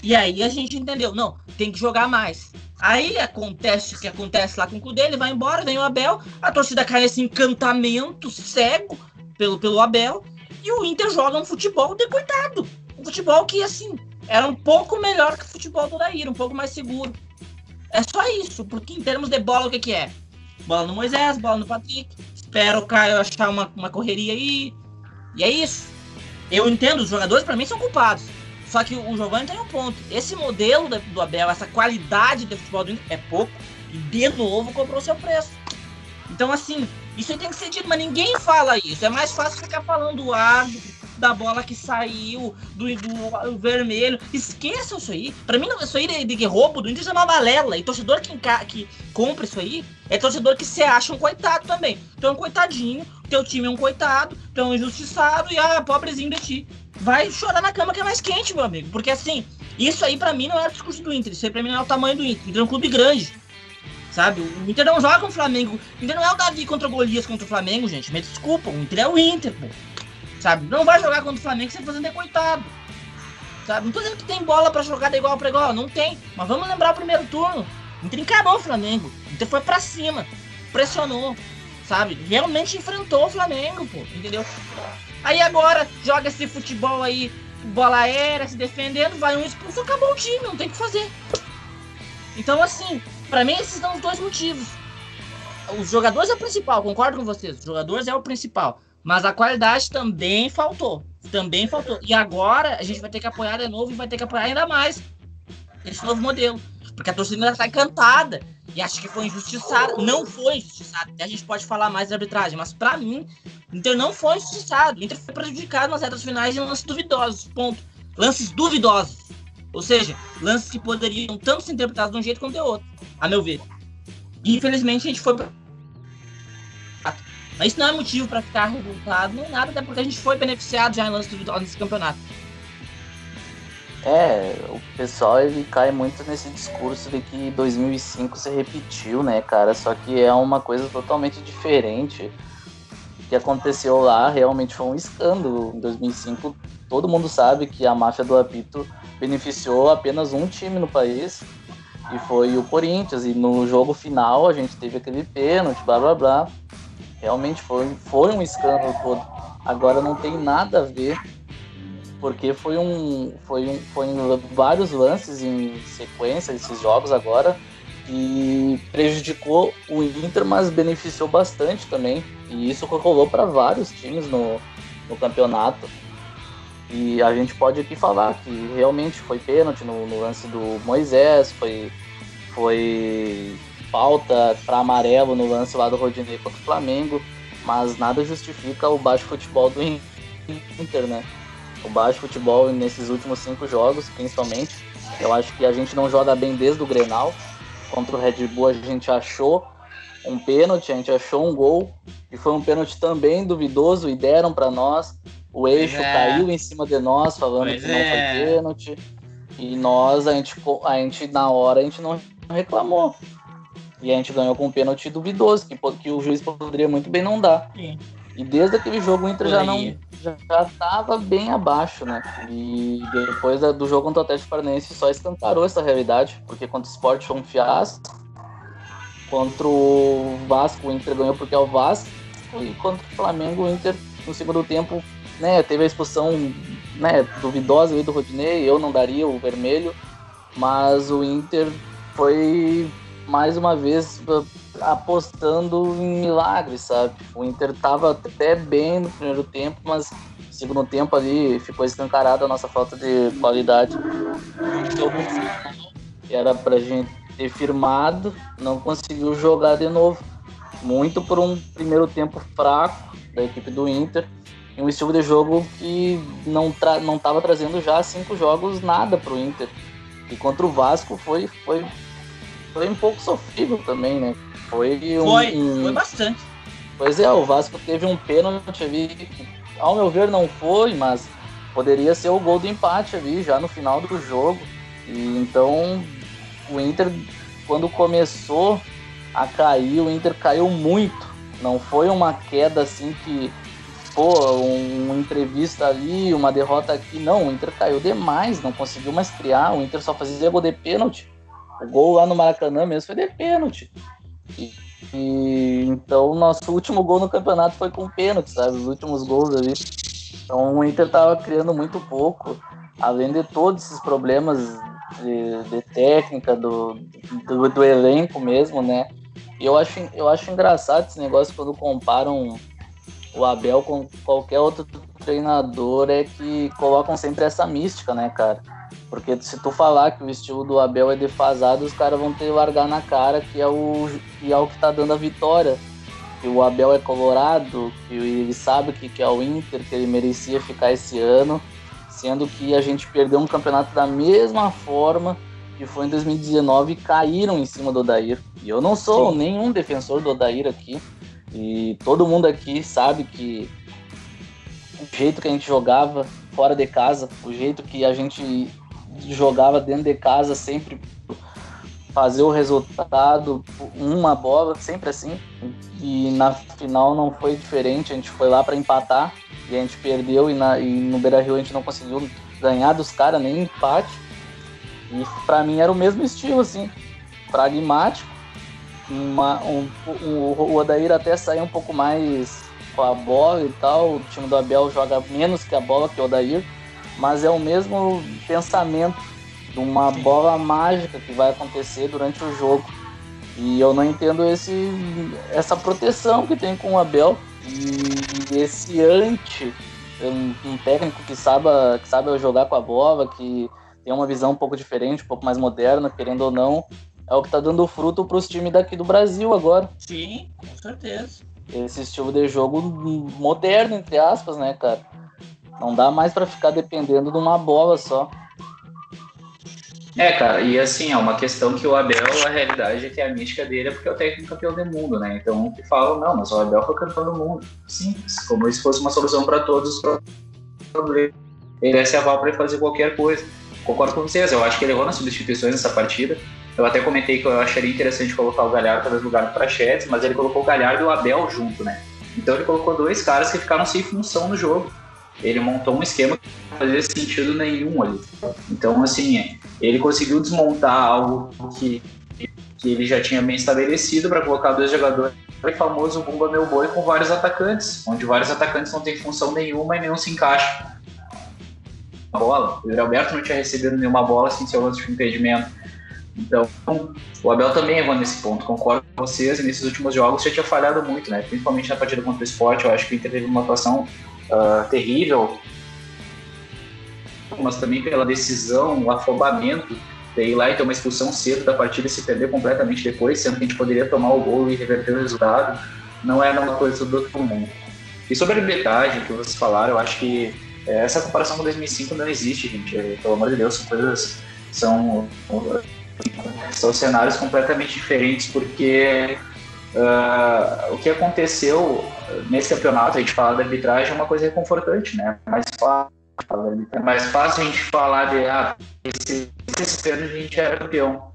E aí a gente entendeu, não, tem que jogar mais. Aí acontece o que acontece lá com o Cudê, ele vai embora, vem o Abel, a torcida cai nesse encantamento cego pelo, pelo Abel, e o Inter joga um futebol de coitado. Um futebol que, assim, era um pouco melhor que o futebol do Daíra, um pouco mais seguro. É só isso, porque em termos de bola, o que, que é? Bola no Moisés, bola no Patrick. Espero o Caio achar uma, uma correria aí. E é isso. Eu entendo, os jogadores para mim são culpados. Só que o Giovanni tem um ponto. Esse modelo do Abel, essa qualidade de futebol do Inter é pouco. E de novo comprou seu preço. Então, assim, isso tem que ser dito, mas ninguém fala isso. É mais fácil ficar falando do árbitro, da bola que saiu, do, do vermelho. Esqueçam isso aí. Pra mim, isso aí de, de roubo do Inter é uma balela. E torcedor que, que compra isso aí é torcedor que se acha um coitado também. Um coitadinho, teu time é um coitado, tu é um injustiçado e ah, pobrezinho de ti. Vai chorar na cama que é mais quente, meu amigo. Porque assim, isso aí pra mim não é o discurso do Inter. Isso aí pra mim não é o tamanho do Inter. O Inter é um clube grande. Sabe? O Inter não joga com o Flamengo. O Inter não é o Davi contra o Golias contra o Flamengo, gente. Me desculpa. O Inter é o Inter, pô. Sabe? Não vai jogar contra o Flamengo sem fazer coitado. Sabe? Não tô dizendo que tem bola para jogar de igual para igual, não tem. Mas vamos lembrar o primeiro turno. Inter encarou o Flamengo. Inter foi para cima, pressionou, sabe? Realmente enfrentou o Flamengo, pô, entendeu? Aí agora joga esse futebol aí, bola aérea, se defendendo, vai um expulso, acabou o time, não tem o que fazer. Então, assim, para mim esses são os dois motivos. Os jogadores é o principal, concordo com vocês. Os jogadores é o principal. Mas a qualidade também faltou. Também faltou. E agora a gente vai ter que apoiar de novo e vai ter que apoiar ainda mais esse novo modelo. Porque a torcida ainda está encantada. E acho que foi injustiçado. Não foi injustiçado. A gente pode falar mais da arbitragem. Mas para mim, o Inter não foi injustiçado. O Inter foi prejudicado nas retas finais em lances duvidosos. Ponto. Lances duvidosos. Ou seja, lances que poderiam tanto ser interpretados de um jeito quanto de outro. A meu ver. E, infelizmente a gente foi mas isso não é motivo para ficar revoltado, nem nada, até porque a gente foi beneficiado já em lance do Vitória nesse campeonato. É, o pessoal ele cai muito nesse discurso de que 2005 se repetiu, né, cara? Só que é uma coisa totalmente diferente. O que aconteceu lá realmente foi um escândalo. Em 2005, todo mundo sabe que a máfia do apito beneficiou apenas um time no país, e foi o Corinthians. E no jogo final a gente teve aquele pênalti, blá blá blá. Realmente foi, foi um escândalo todo. Agora não tem nada a ver, porque foi um. Foi, um, foi vários lances em sequência esses jogos agora. E prejudicou o Inter, mas beneficiou bastante também. E isso rolou para vários times no, no campeonato. E a gente pode aqui falar que realmente foi pênalti no, no lance do Moisés, foi, foi falta para amarelo no lance lá do Rodinei contra o Flamengo, mas nada justifica o baixo futebol do Inter, né? O baixo futebol nesses últimos cinco jogos, principalmente. Eu acho que a gente não joga bem desde o Grenal. Contra o Red Bull a gente achou um pênalti, a gente achou um gol, e foi um pênalti também duvidoso e deram para nós. O eixo é. caiu em cima de nós, falando pois que não é. foi pênalti. E nós, a gente, a gente, na hora, a gente não reclamou. E a gente ganhou com um pênalti duvidoso, que, que o juiz poderia muito bem não dar. Sim. E desde aquele jogo o Inter já não já estava bem abaixo, né? E depois do jogo contra o Atlético Paranaense só escancarou essa realidade, porque contra o Sport foi um fiasco. Contra o Vasco, o Inter ganhou porque é o Vasco. E contra o Flamengo, o Inter, no segundo tempo, né, teve a expulsão né, duvidosa do Rodinei, eu não daria o vermelho, mas o Inter foi mais uma vez apostando em milagres, sabe? O Inter estava até bem no primeiro tempo, mas no segundo tempo ali ficou escancarada a nossa falta de qualidade. Então, era pra gente ter firmado, não conseguiu jogar de novo. Muito por um primeiro tempo fraco da equipe do Inter em um estilo de jogo que não tra não estava trazendo já cinco jogos nada para o Inter. E contra o Vasco foi, foi, foi um pouco sofrível também, né? Foi um, Foi, foi bastante. Pois é, o Vasco teve um pênalti ali que, ao meu ver, não foi, mas poderia ser o gol do empate ali já no final do jogo. E então o Inter, quando começou a cair, o Inter caiu muito. Não foi uma queda assim que pô, um, uma entrevista ali, uma derrota aqui. Não, o Inter caiu demais, não conseguiu mais criar. O Inter só fazia gol de pênalti. O gol lá no Maracanã mesmo foi de pênalti. E, e então, nosso último gol no campeonato foi com pênalti, sabe? Os últimos gols ali. Então, o Inter tava criando muito pouco, além de todos esses problemas de, de técnica, do, do, do, elenco mesmo, né? E eu acho, eu acho engraçado esse negócio quando comparam o Abel com qualquer outro treinador é que colocam sempre essa mística, né, cara? Porque se tu falar que o estilo do Abel é defasado, os caras vão ter que largar na cara que é o que é o que tá dando a vitória. Que o Abel é colorado, que ele sabe que, que é o Inter, que ele merecia ficar esse ano, sendo que a gente perdeu um campeonato da mesma forma que foi em 2019 e caíram em cima do Odair. E eu não sou Sim. nenhum defensor do Odair aqui. E todo mundo aqui sabe que o jeito que a gente jogava fora de casa, o jeito que a gente jogava dentro de casa sempre fazer o resultado uma bola, sempre assim. E na final não foi diferente, a gente foi lá para empatar e a gente perdeu e, na, e no Beira-Rio a gente não conseguiu ganhar dos caras nem empate. E para mim era o mesmo estilo assim, pragmático uma, um, um, o Odair até saiu um pouco mais com a bola e tal. O time do Abel joga menos que a bola que o Odair, mas é o mesmo pensamento de uma bola mágica que vai acontecer durante o jogo. E eu não entendo esse, essa proteção que tem com o Abel e esse anti, um, um técnico que sabe, que sabe jogar com a bola, que tem uma visão um pouco diferente, um pouco mais moderna, querendo ou não, é o que tá dando fruto para os times daqui do Brasil agora. Sim, com certeza. Esse estilo de jogo moderno, entre aspas, né, cara? Não dá mais para ficar dependendo de uma bola só. É, cara, e assim, é uma questão que o Abel, a realidade é que a mística dele é porque é o técnico campeão do mundo, né? Então, que falam, não, mas o Abel foi campeão do mundo. Simples, como se fosse uma solução para todos os problemas. Ele é se aval para fazer qualquer coisa. Concordo com vocês, eu acho que ele errou nas substituições nessa partida. Eu até comentei que eu acharia interessante colocar o Galhardo talvez lugar do Prachetes, mas ele colocou o Galhardo e o Abel junto, né? Então ele colocou dois caras que ficaram sem função no jogo. Ele montou um esquema que não fazia sentido nenhum ali. Então, assim, ele conseguiu desmontar algo que, que ele já tinha bem estabelecido para colocar dois jogadores famoso Bumba Meu Boi com vários atacantes, onde vários atacantes não têm função nenhuma e nenhum se encaixa. A bola, o Alberto não tinha recebido nenhuma bola sem seu lance de impedimento. Então, o Abel também errou nesse ponto, concordo com vocês, nesses últimos jogos já tinha falhado muito, né? Principalmente na partida contra o esporte, eu acho que o Inter teve uma atuação uh, terrível, mas também pela decisão, o afobamento de ir lá e ter uma expulsão cedo da partida e se perder completamente depois, sendo que a gente poderia tomar o gol e reverter o resultado, não era uma coisa do outro mundo. E sobre a arbitragem que vocês falaram, eu acho que é, essa comparação com 2005 não existe, gente. É, pelo amor de Deus, são coisas. São, são cenários completamente diferentes, porque uh, o que aconteceu nesse campeonato, a gente fala da arbitragem, é uma coisa reconfortante, né? Mais fácil é mais fácil a gente falar de ah, esse, esse ano a gente era campeão.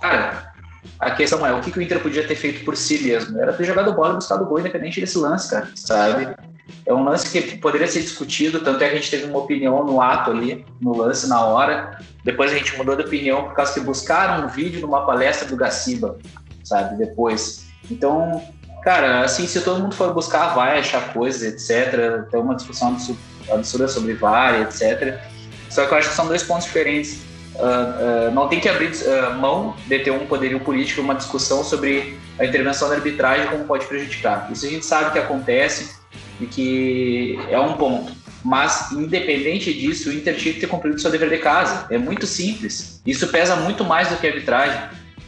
Cara, a questão é o que, que o Inter podia ter feito por si mesmo? Era ter jogado bola e buscado gol independente desse lance, cara, sabe? É um lance que poderia ser discutido, tanto é que a gente teve uma opinião no ato ali, no lance, na hora. Depois a gente mudou de opinião por causa que buscaram um vídeo numa palestra do Gaciba, sabe? Depois. Então, cara, assim, se todo mundo for buscar, vai achar coisas, etc. Tem uma discussão absurda sobre VAR, etc. Só que eu acho que são dois pontos diferentes. Uh, uh, não tem que abrir uh, mão de ter um poderio político, uma discussão sobre a intervenção da arbitragem como pode prejudicar. Isso a gente sabe que acontece e que é um ponto. Mas, independente disso, o Inter tinha que ter cumprido seu dever de casa. É muito simples. Isso pesa muito mais do que a arbitragem,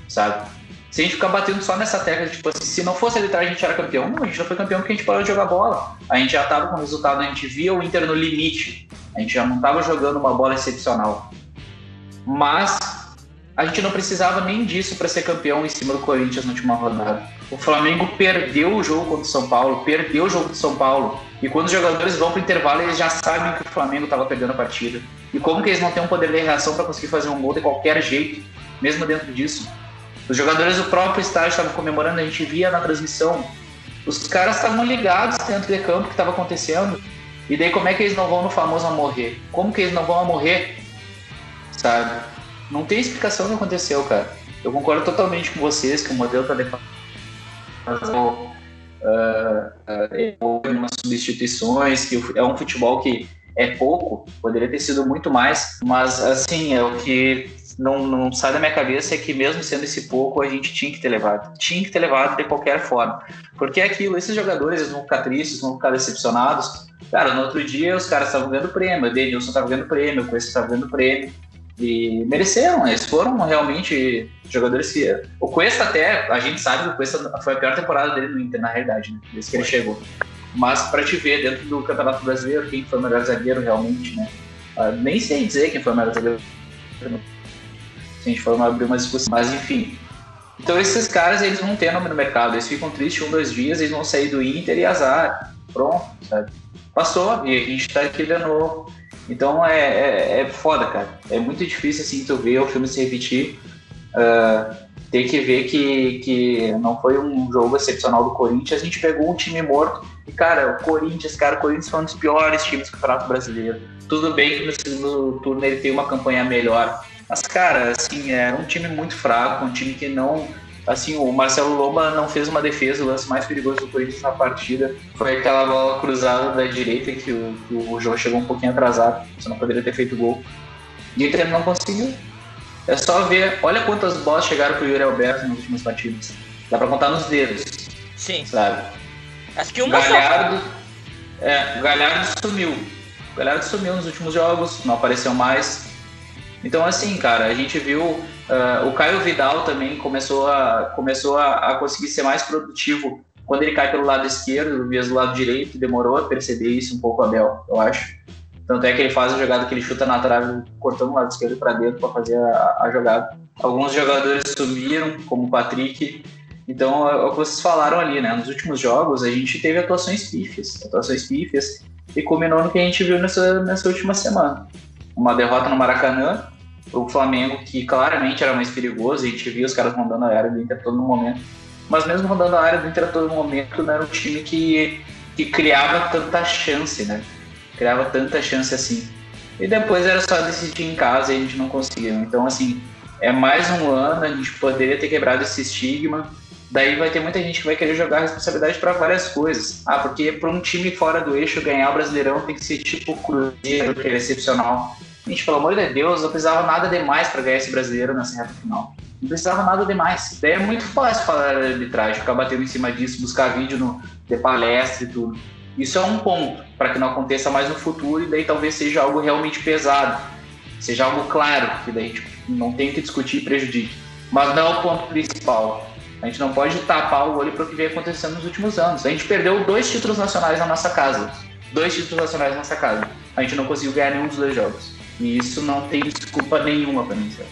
sabe? Se a gente ficar batendo só nessa tecla, tipo assim, se não fosse a arbitragem a gente era campeão, não, a gente não foi campeão porque a gente parou de jogar bola. A gente já tava com o resultado, a gente via o Inter no limite. A gente já não tava jogando uma bola excepcional. Mas a gente não precisava nem disso para ser campeão em cima do Corinthians na última rodada. O Flamengo perdeu o jogo contra o São Paulo, perdeu o jogo de São Paulo. E quando os jogadores vão para o intervalo, eles já sabem que o Flamengo estava perdendo a partida. E como que eles não têm um poder de reação para conseguir fazer um gol de qualquer jeito, mesmo dentro disso? Os jogadores do próprio estádio estavam comemorando, a gente via na transmissão. Os caras estavam ligados dentro de campo que estava acontecendo. E daí como é que eles não vão no famoso a morrer? Como que eles não vão a morrer? Sabe? Não tem explicação do que aconteceu, cara. Eu concordo totalmente com vocês que o modelo tá fazendo uh, uh, umas substituições, que é um futebol que é pouco, poderia ter sido muito mais, mas assim, é o que não, não sai da minha cabeça é que mesmo sendo esse pouco, a gente tinha que ter levado. Tinha que ter levado de qualquer forma. Porque é aquilo, esses jogadores vão ficar tristes, vão ficar decepcionados. Cara, no outro dia os caras estavam ganhando prêmio, o Denilson estava ganhando prêmio, o Cuesta estava ganhando prêmio. E mereceram, eles foram realmente jogadores que. O Cuesta até, a gente sabe que o Cuesta foi a pior temporada dele no Inter, na realidade, né? Desde que ele chegou. Mas para te ver dentro do Campeonato Brasileiro, quem foi o melhor zagueiro realmente, né? Uh, nem sei dizer quem foi o melhor zagueiro se a gente for abrir uma discussão. Mas enfim. Então esses caras, eles não têm nome no mercado. Eles ficam tristes um, dois dias, eles vão sair do Inter e azar. Pronto, sabe? Passou e a gente tá aqui de novo. Então é, é, é foda, cara. É muito difícil assim tu ver o filme se repetir. Uh, tem que ver que, que não foi um jogo excepcional do Corinthians. A gente pegou um time morto. E, cara, o Corinthians, cara, o Corinthians foi um dos piores times do Campeonato Brasileiro. Tudo bem que no segundo turno ele tem uma campanha melhor. Mas, cara, assim, era um time muito fraco, um time que não. Assim, o Marcelo Lomba não fez uma defesa, o lance mais perigoso do Corinthians na partida foi aquela bola cruzada da direita que o, que o jogo chegou um pouquinho atrasado, você não poderia ter feito gol. E o Inter não conseguiu. É só ver, olha quantas bolas chegaram pro Yuri Alberto nas últimas partidas. Dá pra contar nos dedos. Sim. Sabe? Acho que uma Galhardo, só. É, o Galhardo sumiu. O Galhardo sumiu nos últimos jogos, não apareceu mais. Então, assim, cara, a gente viu uh, o Caio Vidal também começou, a, começou a, a, conseguir ser mais produtivo quando ele cai pelo lado esquerdo, via do lado direito, demorou a perceber isso um pouco, Abel, eu acho. Tanto é que ele faz a jogada que ele chuta na trave, cortando o lado esquerdo para dentro para fazer a, a, jogada. Alguns jogadores sumiram, como o Patrick. Então, é, é o que vocês falaram ali, né? Nos últimos jogos, a gente teve atuações pífias, atuações pífias, e culminou no que a gente viu nessa, nessa última semana uma derrota no Maracanã, o Flamengo, que claramente era mais perigoso, a gente via os caras rondando a área do Inter todo momento, mas mesmo rondando a área do Inter a todo momento, não era um time que, que criava tanta chance, né? Criava tanta chance assim. E depois era só decidir em casa e a gente não conseguiu. Então, assim, é mais um ano, a gente poderia ter quebrado esse estigma. daí vai ter muita gente que vai querer jogar a responsabilidade para várias coisas. Ah, porque para um time fora do eixo ganhar o Brasileirão tem que ser tipo Cruzeiro, que é excepcional. Gente, pelo amor de Deus, não precisava nada demais para ganhar esse brasileiro nessa reta final. Não precisava nada demais. Daí é muito fácil falar de arbitragem, ficar batendo em cima disso, buscar vídeo no, de palestra e tudo. Isso é um ponto para que não aconteça mais no futuro e daí talvez seja algo realmente pesado, seja algo claro, que daí tipo, não tem que discutir e prejudique. Mas não é o ponto principal. A gente não pode tapar o olho para o que vem acontecendo nos últimos anos. A gente perdeu dois títulos nacionais na nossa casa. Dois títulos nacionais na nossa casa. A gente não conseguiu ganhar nenhum dos dois jogos. E isso não tem desculpa nenhuma para mim, certo?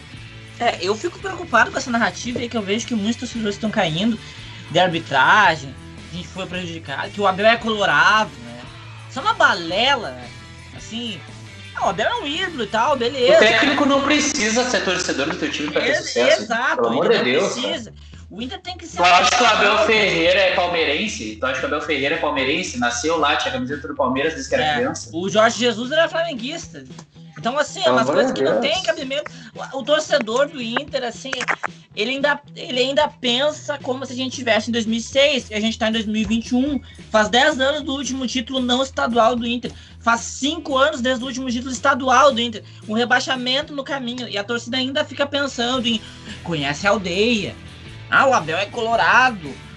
É, eu fico preocupado com essa narrativa aí que eu vejo que muitos torcedores estão caindo de arbitragem, a gente foi prejudicado, que o Abel é colorado, né? Isso é uma balela, né? Assim, ah, o Abel é um ídolo e tal, beleza. O técnico não precisa ser torcedor do teu time para ter sucesso. Exato, pelo amor de Deus. Precisa. O Inter tem que ser. Tu acha que o Abel Ferreira é palmeirense? Tu acha que o Abel Ferreira é palmeirense? Nasceu lá, tinha a camiseta do Palmeiras desde que era é, criança? O Jorge Jesus era flamenguista. Então, assim, é umas coisas que não tem cabimento. O, torcedor do Inter, assim, ele ainda, ele ainda pensa como se a gente estivesse em 2006 e a gente está em 2021. Faz 10 anos do último título não estadual do Inter. Faz 5 anos desde o último título estadual do Inter. Um rebaixamento no caminho. E a torcida ainda fica pensando em conhece a aldeia. Ah, o Abel é colorado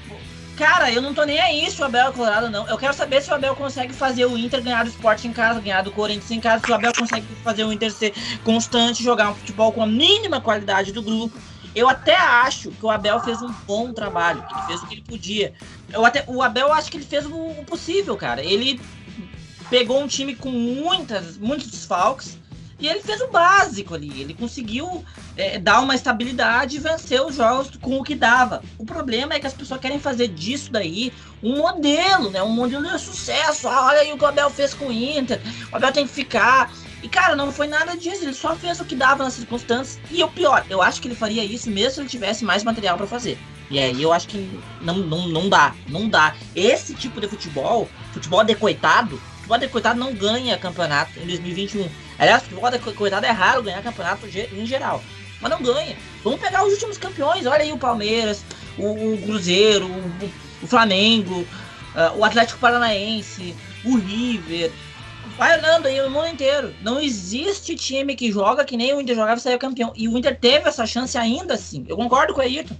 Cara, eu não tô nem aí se o Abel é colorado não. Eu quero saber se o Abel consegue fazer o Inter ganhar do esporte em casa, ganhar do Corinthians em casa, se o Abel consegue fazer o Inter ser constante, jogar um futebol com a mínima qualidade do grupo. Eu até acho que o Abel fez um bom trabalho, ele fez o que ele podia. Eu até, o Abel eu acho que ele fez o, possível, cara. Ele pegou um time com muitas, muitos desfalques, e ele fez o básico ali. Ele conseguiu é, dar uma estabilidade e vencer os jogos com o que dava. O problema é que as pessoas querem fazer disso daí um modelo, né? Um modelo de sucesso. Ah, olha aí o que o Abel fez com o Inter. O Abel tem que ficar. E, cara, não foi nada disso. Ele só fez o que dava nas circunstâncias. E o pior, eu acho que ele faria isso mesmo se ele tivesse mais material para fazer. E aí eu acho que não, não, não dá. Não dá. Esse tipo de futebol, futebol de coitado, futebol de coitado não ganha campeonato em 2021. Aliás, futebol de coitado é raro ganhar campeonato em geral. Mas não ganha. Vamos pegar os últimos campeões. Olha aí o Palmeiras, o, o Cruzeiro, o, o Flamengo, uh, o Atlético Paranaense, o River. Vai olhando aí o mundo inteiro. Não existe time que joga que nem o Inter jogava e saiu campeão. E o Inter teve essa chance ainda assim. Eu concordo com o Ayrton.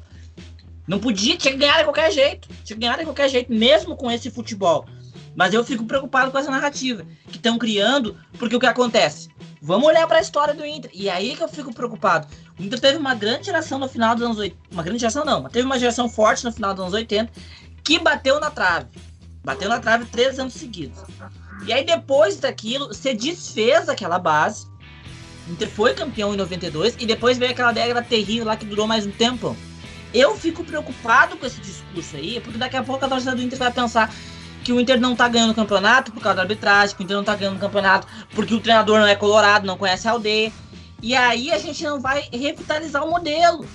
Não podia, tinha que ganhar de qualquer jeito. Tinha que ganhar de qualquer jeito, mesmo com esse futebol. Mas eu fico preocupado com essa narrativa que estão criando, porque o que acontece? Vamos olhar para a história do Inter. E aí que eu fico preocupado. O Inter teve uma grande geração no final dos anos 80. Uma grande geração não, mas teve uma geração forte no final dos anos 80 que bateu na trave. Bateu na trave três anos seguidos. E aí depois daquilo, você desfez aquela base. O Inter foi campeão em 92 e depois veio aquela década terrível lá que durou mais um tempo. Eu fico preocupado com esse discurso aí, porque daqui a pouco a torcida do Inter vai pensar que o Inter não tá ganhando o campeonato por causa da arbitragem, que o Inter não tá ganhando o campeonato porque o treinador não é colorado, não conhece a aldeia. E aí a gente não vai revitalizar o modelo.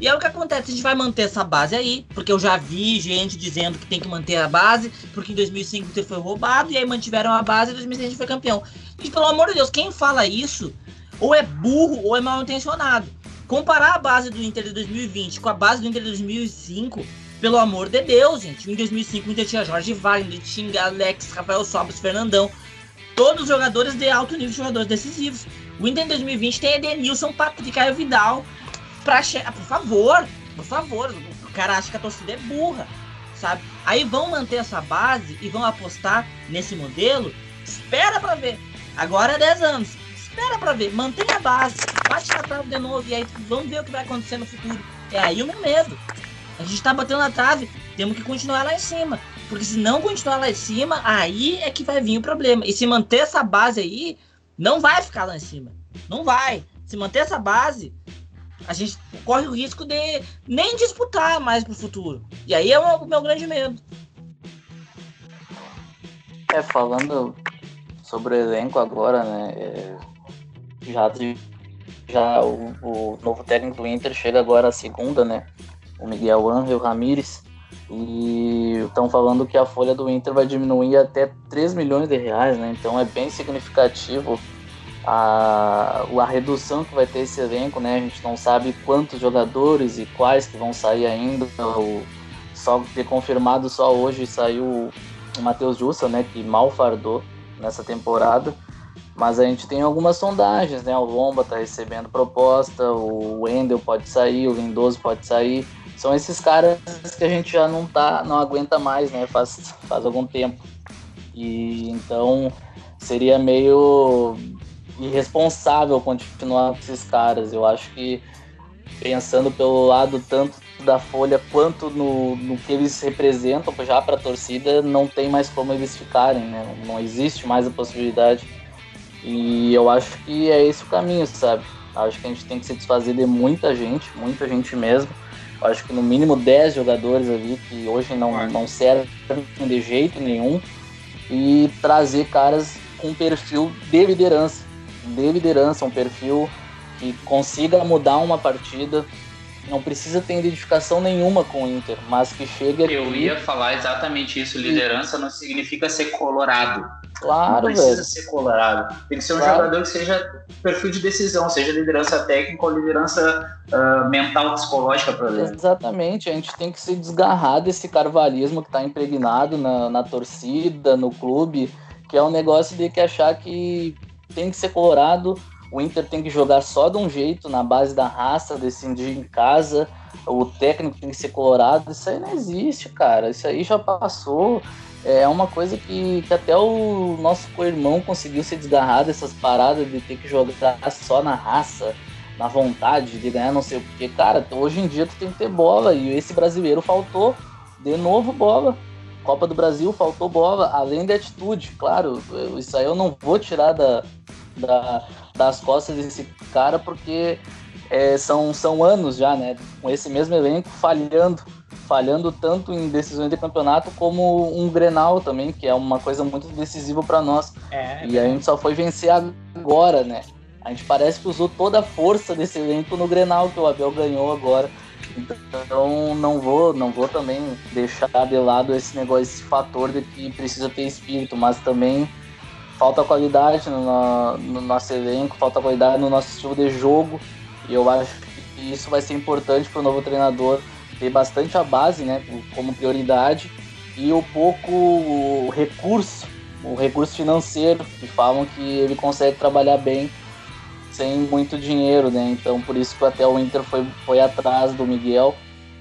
E é o que acontece, a gente vai manter essa base aí, porque eu já vi gente dizendo que tem que manter a base, porque em 2005 o Inter foi roubado, e aí mantiveram a base e em 2006 a gente foi campeão. E pelo amor de Deus, quem fala isso, ou é burro ou é mal intencionado. Comparar a base do Inter de 2020 com a base do Inter de 2005 pelo amor de Deus, gente. Em 2005 ainda tinha Jorge Wagner, tinha Alex, Rafael Sobres, Fernandão. Todos jogadores de alto nível, jogadores decisivos. O Inter em 2020 tem Edenilson, Patrick, Caio Vidal. Pra chegar, por favor, por favor. O cara acha que a torcida é burra, sabe? Aí vão manter essa base e vão apostar nesse modelo. Espera pra ver. Agora é 10 anos. Espera pra ver. Mantenha a base. Bate na trave de novo e aí vamos ver o que vai acontecer no futuro. É aí o meu medo. A gente tá batendo na trave, temos que continuar lá em cima. Porque se não continuar lá em cima, aí é que vai vir o problema. E se manter essa base aí, não vai ficar lá em cima. Não vai. Se manter essa base, a gente corre o risco de nem disputar mais pro futuro. E aí é o meu grande medo. É, falando sobre o elenco agora, né? É, já, já o, o novo técnico do Inter chega agora segunda, né? O Miguel Angel Ramírez, e estão falando que a folha do Inter vai diminuir até 3 milhões de reais, né? Então é bem significativo a, a redução que vai ter esse elenco, né? A gente não sabe quantos jogadores e quais que vão sair ainda. O, só ter confirmado só hoje saiu o Matheus Jussa, né, que mal fardou nessa temporada. Mas a gente tem algumas sondagens, né? O Lomba tá recebendo proposta, o Wendel pode sair, o Lindoso pode sair. São esses caras que a gente já não tá, não aguenta mais, né? Faz, faz algum tempo. E então seria meio irresponsável continuar com esses caras. Eu acho que pensando pelo lado tanto da Folha quanto no, no que eles representam já para a torcida, não tem mais como eles ficarem, né? Não existe mais a possibilidade. E eu acho que é esse o caminho, sabe? Acho que a gente tem que se desfazer de muita gente, muita gente mesmo. Acho que no mínimo 10 jogadores ali que hoje não, não servem de jeito nenhum e trazer caras com perfil de liderança, de liderança, um perfil que consiga mudar uma partida, não precisa ter identificação nenhuma com o Inter, mas que chegue aqui... Eu ia falar exatamente isso, liderança não significa ser colorado. Claro, não precisa velho. ser colorado. Tem que ser um claro. jogador que seja perfil de decisão, seja liderança técnica ou liderança uh, mental, psicológica para ele. Exatamente. A gente tem que se desgarrar desse carvalhismo que está impregnado na, na torcida, no clube, que é um negócio de que achar que tem que ser colorado o Inter tem que jogar só de um jeito, na base da raça, decidir em casa, o técnico tem que ser colorado. Isso aí não existe, cara. Isso aí já passou. É uma coisa que, que até o nosso co-irmão conseguiu se desgarrar dessas paradas de ter que jogar só na raça, na vontade de ganhar não sei o quê. Cara, hoje em dia tu tem que ter bola e esse brasileiro faltou. De novo bola. Copa do Brasil faltou bola, além da atitude, claro. Isso aí eu não vou tirar da, da, das costas desse cara, porque é, são, são anos já, né? Com esse mesmo elenco falhando, falhando tanto em decisões de campeonato como um Grenal também, que é uma coisa muito decisiva para nós. É, e a gente só foi vencer agora, né? A gente parece que usou toda a força desse elenco no Grenal que o Abel ganhou agora. Então não vou, não vou também deixar de lado esse negócio, esse fator de que precisa ter espírito, mas também falta qualidade no, no, nosso elenco, falta qualidade no nosso estilo de jogo. E eu acho que isso vai ser importante para o novo treinador ter bastante a base, né, como prioridade e o pouco recurso, o recurso financeiro, que falam que ele consegue trabalhar bem sem muito dinheiro, né? Então por isso que até o Inter foi, foi atrás do Miguel,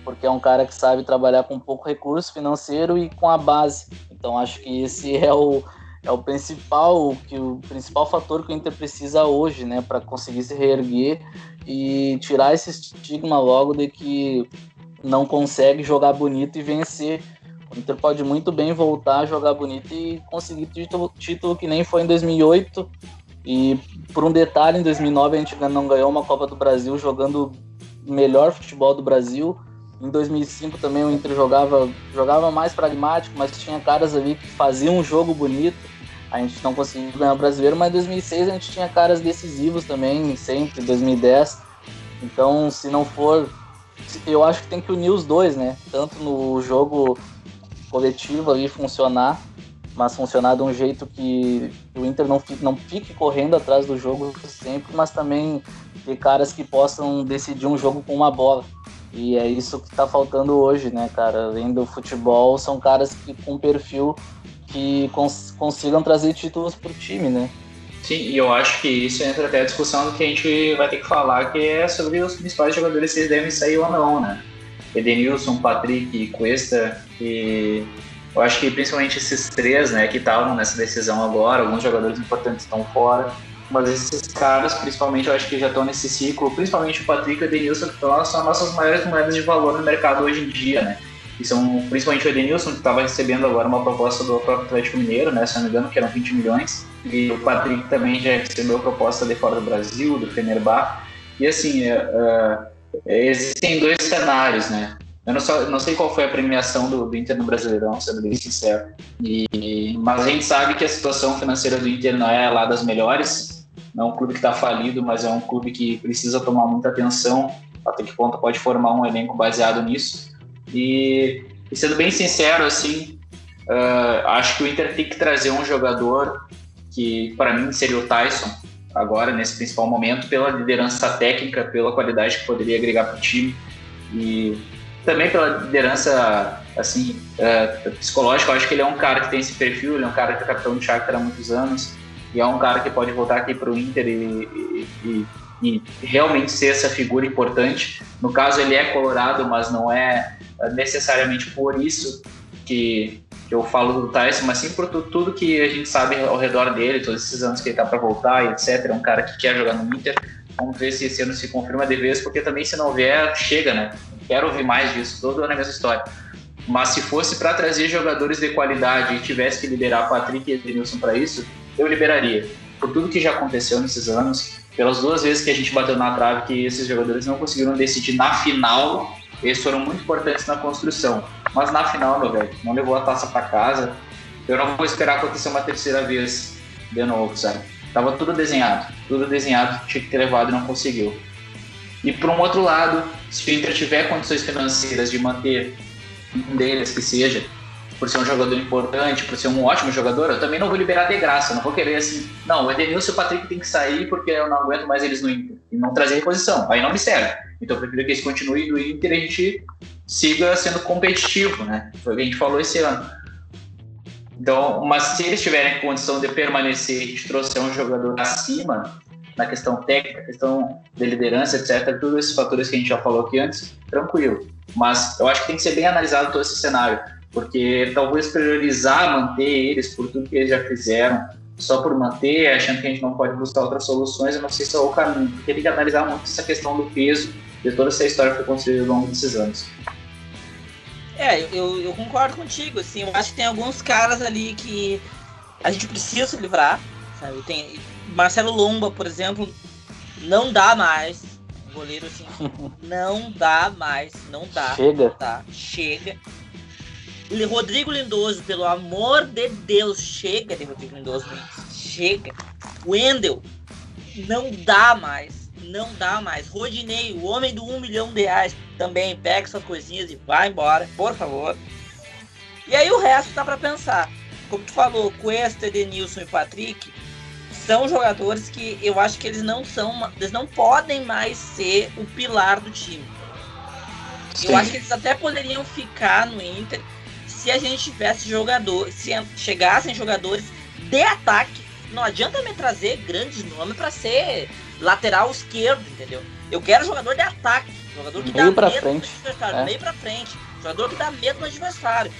porque é um cara que sabe trabalhar com pouco recurso financeiro e com a base. Então acho que esse é o é o principal que o principal fator que o Inter precisa hoje, né, para conseguir se reerguer e tirar esse estigma logo de que não consegue jogar bonito e vencer. O Inter pode muito bem voltar a jogar bonito e conseguir título, título que nem foi em 2008. E por um detalhe, em 2009 a gente não ganhou uma Copa do Brasil jogando o melhor futebol do Brasil em 2005 também o Inter jogava, jogava mais pragmático, mas tinha caras ali que faziam um jogo bonito. A gente não conseguiu ganhar o brasileiro, mas em 2006 a gente tinha caras decisivos também, sempre, 2010. Então, se não for. Eu acho que tem que unir os dois, né? Tanto no jogo coletivo ali funcionar, mas funcionar de um jeito que o Inter não fique, não fique correndo atrás do jogo sempre, mas também ter caras que possam decidir um jogo com uma bola. E é isso que tá faltando hoje, né, cara? Além do futebol, são caras que com perfil que cons consigam trazer títulos pro time, né? Sim, e eu acho que isso entra até a discussão do que a gente vai ter que falar, que é sobre os principais jogadores se eles devem sair ou não, né? Edenilson, Patrick Cuesta, e eu acho que principalmente esses três, né, que estavam nessa decisão agora, alguns jogadores importantes estão fora, mas esses caras, principalmente, eu acho que já estão nesse ciclo, principalmente o Patrick e o Edenilson, que são as nossas maiores moedas de valor no mercado hoje em dia, né? E são principalmente o Edenilson, que estava recebendo agora uma proposta do Atlético Mineiro, né? Se não me engano, que eram 20 milhões. E o Patrick também já recebeu proposta de fora do Brasil, do Fenerbahçe. E assim, uh, existem dois cenários, né? Eu não, só, não, sei qual foi a premiação do, do Inter no Brasileirão, sendo bem sincero. E, mas a gente sabe que a situação financeira do Inter não é lá das melhores. Não é um clube que está falido, mas é um clube que precisa tomar muita atenção até que ponto pode formar um elenco baseado nisso. E, e sendo bem sincero, assim, uh, acho que o Inter tem que trazer um jogador que, para mim, seria o Tyson, agora, nesse principal momento, pela liderança técnica, pela qualidade que poderia agregar para o time e também pela liderança assim, é, psicológico. Eu acho que ele é um cara que tem esse perfil, ele é um cara que é capitão do Shakhtar há muitos anos e é um cara que pode voltar aqui para o Inter e, e, e, realmente ser essa figura importante. No caso, ele é colorado, mas não é necessariamente por isso que, eu falo do Tyson, mas sim por tudo, que a gente sabe ao redor dele, todos esses anos que ele está para voltar etc. É um cara que quer jogar no Inter. Vamos ver se esse ano se confirma de vez, porque também se não vier, chega, né? Quero ouvir mais disso, todo ano é a mesma história. Mas se fosse para trazer jogadores de qualidade e tivesse que liberar Patrick e Edenilson para isso, eu liberaria. Por tudo que já aconteceu nesses anos, pelas duas vezes que a gente bateu na trave que esses jogadores não conseguiram decidir na final, eles foram muito importantes na construção. Mas na final, velho, não levou a taça para casa. Eu não vou esperar acontecer uma terceira vez de novo, sabe? Tava tudo desenhado, tudo desenhado, tinha que ter levado e não conseguiu. E por um outro lado, se o Inter tiver condições financeiras de manter um deles que seja, por ser um jogador importante, por ser um ótimo jogador, eu também não vou liberar de graça, não vou querer assim, não, o Edenilson e o Patrick tem que sair porque eu não aguento mais eles no Inter, e não trazer reposição, aí não me serve. Então eu prefiro que eles continuem no Inter e a gente siga sendo competitivo, né? Foi o que a gente falou esse ano. Então, mas se eles tiverem condição de permanecer a gente trouxer um jogador acima, na questão técnica, questão de liderança, etc., todos esses fatores que a gente já falou aqui antes, tranquilo. Mas eu acho que tem que ser bem analisado todo esse cenário porque talvez priorizar manter eles por tudo que eles já fizeram, só por manter, achando que a gente não pode buscar outras soluções, eu não sei se é o caminho, tem que analisar muito essa questão do peso de toda essa história que foi construída ao longo desses anos. É, eu, eu concordo contigo, assim, eu acho que tem alguns caras ali que a gente precisa se livrar, sabe? Tem Marcelo Lomba, por exemplo, não dá mais, goleiro assim, não dá mais, não dá. Chega. Tá, chega. Rodrigo Lindoso, pelo amor de Deus, chega de Rodrigo Lindoso, chega. Wendel, não dá mais, não dá mais. Rodinei, o homem do um milhão de reais, também pega suas coisinhas e vai embora, por favor. E aí o resto tá para pensar. Como tu falou, Cuesta, Edenilson e Patrick são jogadores que eu acho que eles não são, eles não podem mais ser o pilar do time. Sim. Eu acho que eles até poderiam ficar no Inter se a gente tivesse jogadores, se chegassem jogadores de ataque, não adianta me trazer grandes nomes para ser lateral esquerdo, entendeu? Eu quero jogador de ataque, jogador que meio dá medo frente. no adversário, é. meio para frente, jogador que dá medo no adversário.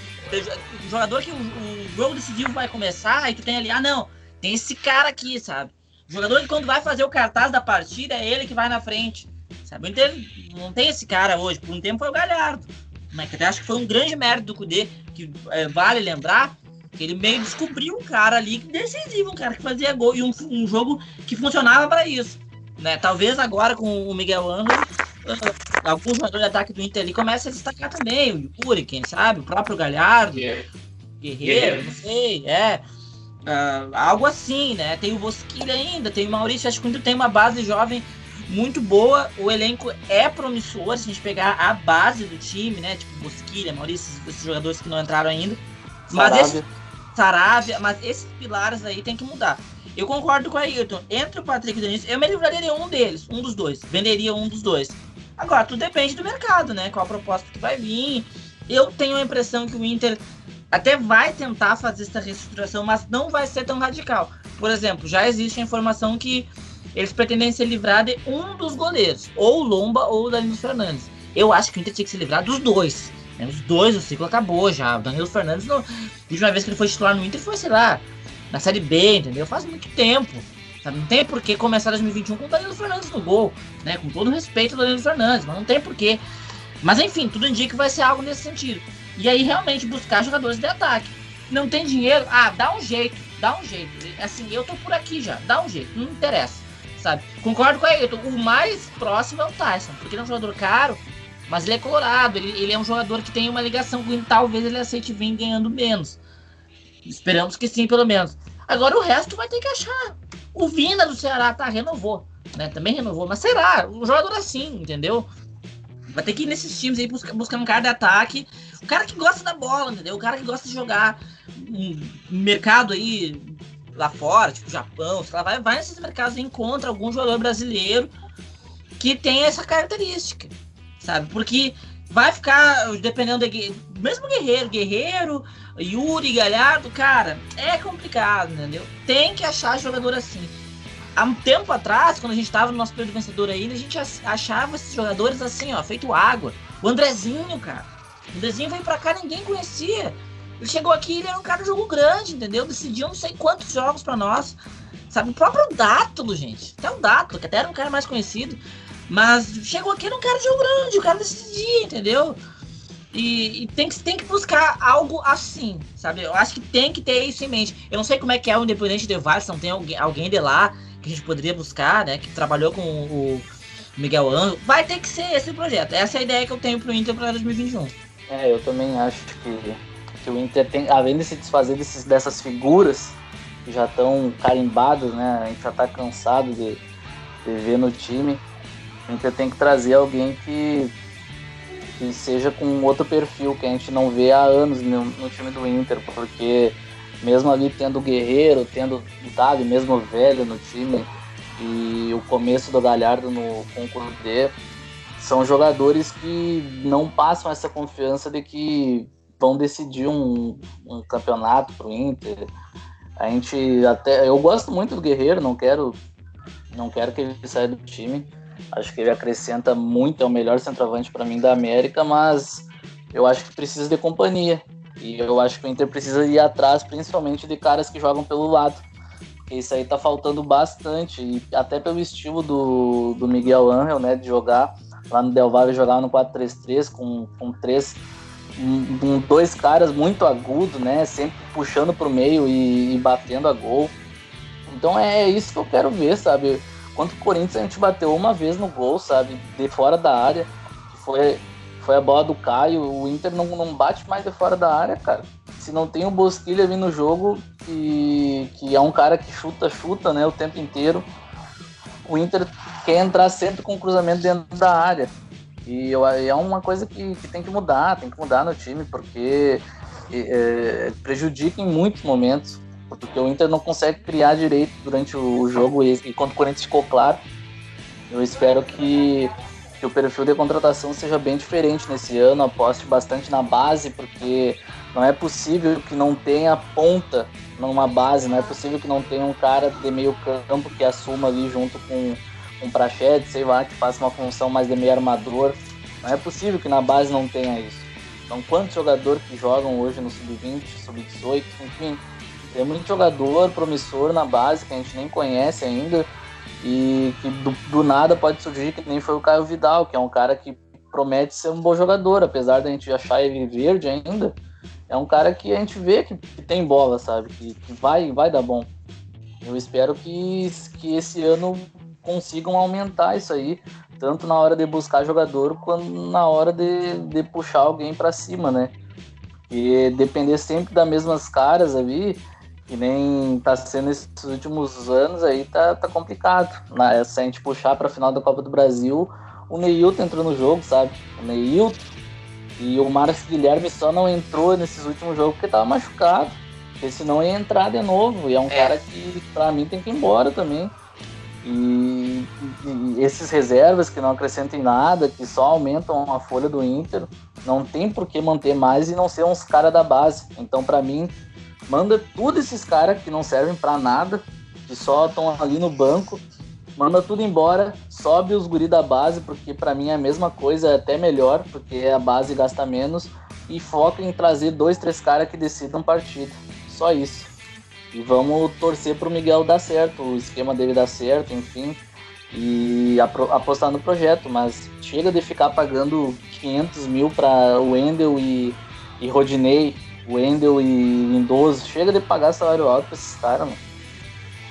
Jogador que o, o jogo decisivo vai começar e tu tem ali, ah não, tem esse cara aqui, sabe? Jogador que quando vai fazer o cartaz da partida é ele que vai na frente. Sabe? Então, não tem esse cara hoje. Por um tempo foi o Galhardo. Mas até acho que foi um grande mérito do Kudê, que é, vale lembrar que ele meio descobriu um cara ali decisivo, um cara que fazia gol e um, um jogo que funcionava para isso. Né? Talvez agora com o Miguel Angel, uh, alguns jogadores de ataque do Inter ali começam a destacar também, o Yuri, quem sabe, o próprio Galhardo, yeah. Guerreiro, yeah. não sei, é. Uh, algo assim, né? Tem o Bosquilha ainda, tem o Maurício, acho que ainda tem uma base jovem muito boa. O elenco é promissor, se a gente pegar a base do time, né? Tipo Bosquilha, Maurício, esses jogadores que não entraram ainda. Mas Sarabia. Esse, Sarabia, mas esses pilares aí tem que mudar. Eu concordo com a Ayrton. Entre o Patrick e o Denise, eu me livraria de um deles, um dos dois. Venderia um dos dois. Agora, tudo depende do mercado, né? Qual a proposta que vai vir. Eu tenho a impressão que o Inter até vai tentar fazer essa reestruturação, mas não vai ser tão radical. Por exemplo, já existe a informação que eles pretendem se livrar de um dos goleiros, ou Lomba ou Danilo Fernandes. Eu acho que o Inter tinha que se livrar dos dois. Né? Os dois, o ciclo acabou já. O Danilo Fernandes, não... a última vez que ele foi titular no Inter foi, sei lá, na Série B, entendeu? Faz muito tempo. Sabe? Não tem por que começar 2021 com o Danilo Fernandes no gol, né? Com todo respeito ao Danilo Fernandes, mas não tem por quê. Mas enfim, tudo indica que vai ser algo nesse sentido. E aí realmente buscar jogadores de ataque. Não tem dinheiro? Ah, dá um jeito, dá um jeito. Assim, eu tô por aqui já, dá um jeito, não interessa sabe? Concordo com ele. O mais próximo é o Tyson, porque ele é um jogador caro, mas ele é colorado. Ele, ele é um jogador que tem uma ligação com ele. Talvez ele aceite vir ganhando menos. Esperamos que sim, pelo menos. Agora o resto vai ter que achar. O Vina do Ceará tá, renovou. Né? Também renovou. Mas será? Um jogador assim, entendeu? Vai ter que ir nesses times aí buscar, buscar um cara de ataque. O cara que gosta da bola, entendeu? O cara que gosta de jogar. Um mercado aí lá fora, tipo Japão, sei lá, vai, vai nesses mercados e encontra algum jogador brasileiro que tem essa característica, sabe? Porque vai ficar, dependendo de, mesmo Guerreiro, Guerreiro, Yuri, Galhardo, cara, é complicado, entendeu? Tem que achar jogador assim. Há um tempo atrás, quando a gente tava no nosso período vencedor ainda, a gente achava esses jogadores assim, ó, feito água. O Andrezinho, cara. O Andrezinho veio pra cá, ninguém conhecia. Ele chegou aqui, ele era um cara de jogo grande, entendeu? Decidiu não sei quantos jogos para nós. Sabe, o próprio Dátulo, gente. Até o Dátulo, que até era um cara mais conhecido. Mas chegou aqui, um cara de grande, o cara decidia, entendeu? E, e, tem, que, tem que buscar algo assim, sabe? Eu acho que tem que ter isso em mente. Eu não sei como é que é o Independente de Vale, se não tem alguém, alguém de lá que a gente poderia buscar, né? Que trabalhou com o Miguel Anjo. Vai ter que ser esse projeto. Essa é a ideia que eu tenho pro Inter para 2021. É, eu também acho que que o Inter tem, além de se desfazer desses, dessas figuras que já estão carimbadas, né? A gente já está cansado de, de ver no time. O Inter tem que trazer alguém que, que seja com outro perfil, que a gente não vê há anos no, no time do Inter, porque mesmo ali tendo o Guerreiro, tendo o Davi, mesmo velho no time, e o começo do Galhardo no concurso D, são jogadores que não passam essa confiança de que vão decidir um, um campeonato pro Inter. A gente até. Eu gosto muito do Guerreiro, não quero. Não quero que ele saia do time. Acho que ele acrescenta muito, é o melhor centroavante para mim da América, mas eu acho que precisa de companhia. E eu acho que o Inter precisa ir atrás, principalmente de caras que jogam pelo lado. Porque isso aí tá faltando bastante. E até pelo estilo do, do Miguel Angel, né? De jogar. Lá no Del Valle jogar no 4-3-3 com, com três um, dois caras muito agudos, né? Sempre puxando pro meio e, e, batendo a gol. Então é isso que eu quero ver, sabe? Quanto o Corinthians a gente bateu uma vez no gol, sabe? De fora da área. Foi, foi a bola do Caio. O Inter não, não bate mais de fora da área, cara. Se não tem o Bosquilha ali no jogo, que, que é um cara que chuta, chuta, né? O tempo inteiro. O Inter quer entrar sempre com cruzamento dentro da área. E eu, é uma coisa que, que, tem que mudar, tem que mudar no time, porque é, prejudica em muitos momentos, porque o Inter não consegue criar direito durante o jogo e, quando o Corinthians ficou claro, eu espero que, que o perfil de contratação seja bem diferente nesse ano, aposte bastante na base, porque não é possível que não tenha ponta numa base, não é possível que não tenha um cara de meio campo que assuma ali junto com um Prachete, sei lá, que faça uma função mais de meio armador. Não é possível que na base não tenha isso. Então, quantos jogadores que jogam hoje no sub-20, sub-18, enfim, tem muito jogador promissor na base que a gente nem conhece ainda e que do, do, nada pode surgir, que nem foi o Caio Vidal, que é um cara que promete ser um bom jogador, apesar da gente achar ele verde ainda. É um cara que a gente vê que, que tem bola, sabe? Que, que vai, vai dar bom. Eu espero que, que esse ano consigam aumentar isso aí, tanto na hora de buscar jogador quanto na hora de, de puxar alguém para cima, né? E depender sempre das mesmas caras ali, que nem tá sendo esses últimos anos aí, tá, tá complicado. Na, se a gente puxar para a final da Copa do Brasil, o Neilton entrou no jogo, sabe? O Neilton e o Márcio Guilherme só não entrou nesses últimos jogos porque tava machucado. Porque senão ia entrar de novo. E é um é. cara que, pra mim, tem que ir embora também. E, e, esses reservas que não acrescentem nada, que só aumentam a folha do Inter, não tem por que manter mais e não ser uns caras da base. Então, para mim, manda tudo esses caras que não servem para nada, que só estão ali no banco, manda tudo embora, sobe os guri da base, porque para mim é a mesma coisa, é até melhor, porque a base gasta menos, e foca em trazer dois, três caras que decidam partida. Só isso. E vamos torcer para o Miguel dar certo, o esquema dele dar certo, enfim, e apostar no projeto. Mas chega de ficar pagando 500 mil para Wendel e, e Rodinei, Wendel e Lindoso. Chega de pagar salário alto para esses caras, mano.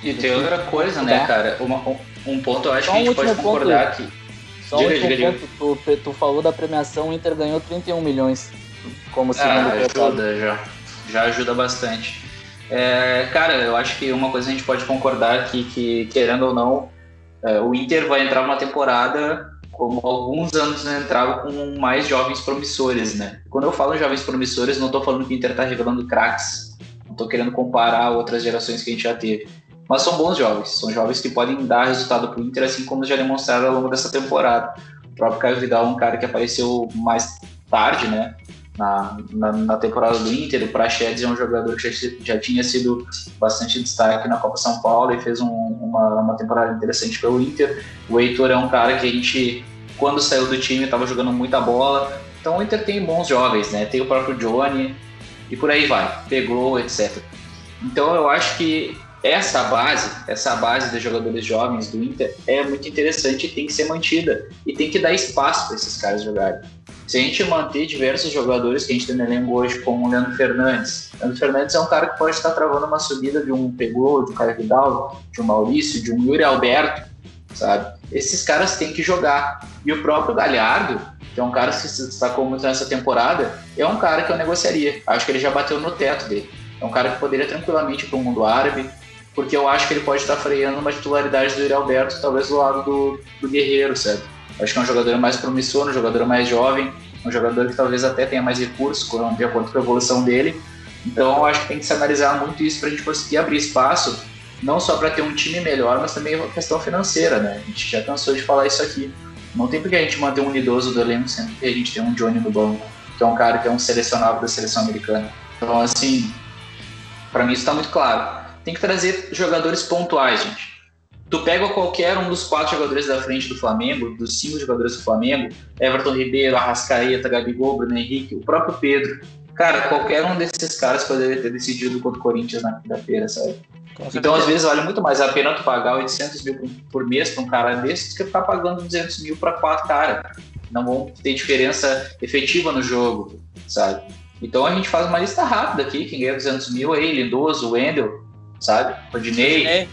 E tem outra coisa, né, cara? Uma, um ponto eu acho Só que a gente pode concordar ponto, que. Só diga, um diga, ponto, tu, tu, falou da premiação, o Inter ganhou 31 milhões como segundo ah, ajuda, já, já ajuda bastante. É, cara, eu acho que uma coisa a gente pode concordar aqui, que querendo ou não, é, o Inter vai entrar uma temporada como alguns anos entrava com mais jovens promissores, né? Quando eu falo jovens promissores, não estou falando que o Inter está revelando craques, não estou querendo comparar outras gerações que a gente já teve, mas são bons jovens, são jovens que podem dar resultado para o Inter, assim como já demonstraram ao longo dessa temporada. O próprio Caio Vidal é um cara que apareceu mais tarde, né? Na, na, na, temporada do Inter. O Praxedes é um jogador que já, já, tinha sido bastante destaque na Copa São Paulo e fez um, uma, uma temporada interessante pelo Inter. O Heitor é um cara que a gente, quando saiu do time, estava jogando muita bola. Então o Inter tem bons jovens, né? Tem o próprio Johnny e por aí vai, pegou, etc. Então eu acho que essa base, essa base dos jogadores jovens do Inter é muito interessante e tem que ser mantida e tem que dar espaço para esses caras jogarem. Se a gente manter diversos jogadores que a gente tem no elenco hoje, como o Leandro Fernandes, Leandro Fernandes é um cara que pode estar travando uma subida de um Pegou, de um Caio Vidal, de um Maurício, de um Yuri Alberto, sabe? Esses caras têm que jogar. E o próprio Galhardo, que é um cara que se destacou muito nessa temporada, é um cara que eu negociaria. Acho que ele já bateu no teto dele. É um cara que poderia tranquilamente ir para o mundo árabe, porque eu acho que ele pode estar freando uma titularidade do Yuri Alberto, talvez do lado do, do Guerreiro, certo? Acho que é um jogador mais promissor, um jogador mais jovem, um jogador que talvez até tenha mais recursos de acordo com a evolução dele. Então, acho que tem que se analisar muito isso para a gente conseguir abrir espaço, não só para ter um time melhor, mas também uma questão financeira, né? A gente já cansou de falar isso aqui. Não tem porque a gente manter um idoso do elenco sempre que a gente tem um Johnny no banco, que é um cara que é um selecionável da seleção americana. Então, assim, para mim isso está muito claro tem que trazer jogadores pontuais, gente. Tu pega qualquer um dos quatro jogadores da frente do Flamengo, dos cinco jogadores do Flamengo, Everton Ribeiro, Arrascaeta, Gabigol, Bruno Henrique, o próprio Pedro. Cara, qualquer um desses caras poderia ter decidido contra o Corinthians na quinta-feira, sabe? Então, às vezes, vale muito mais a pena tu pagar 800 mil por mês para um cara desses do que ficar pagando 200 mil para quatro caras. Não vão ter diferença efetiva no jogo, sabe? Então, a gente faz uma lista rápida aqui. Quem ganha 200 mil aí, Lindoso, Wendel, sabe? Rodinei. É.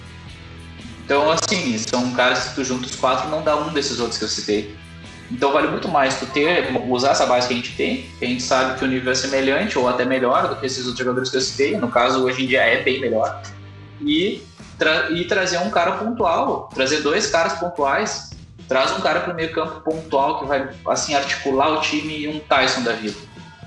Então, assim, são caras que tu junta os quatro não dá um desses outros que eu citei. Então vale muito mais tu ter, usar essa base que a gente tem, que a gente sabe que o nível é semelhante ou até melhor do que esses outros jogadores que eu citei, no caso hoje em dia é bem melhor, e, tra e trazer um cara pontual, trazer dois caras pontuais, traz um cara para o meio campo pontual que vai assim articular o time e um Tyson da vida.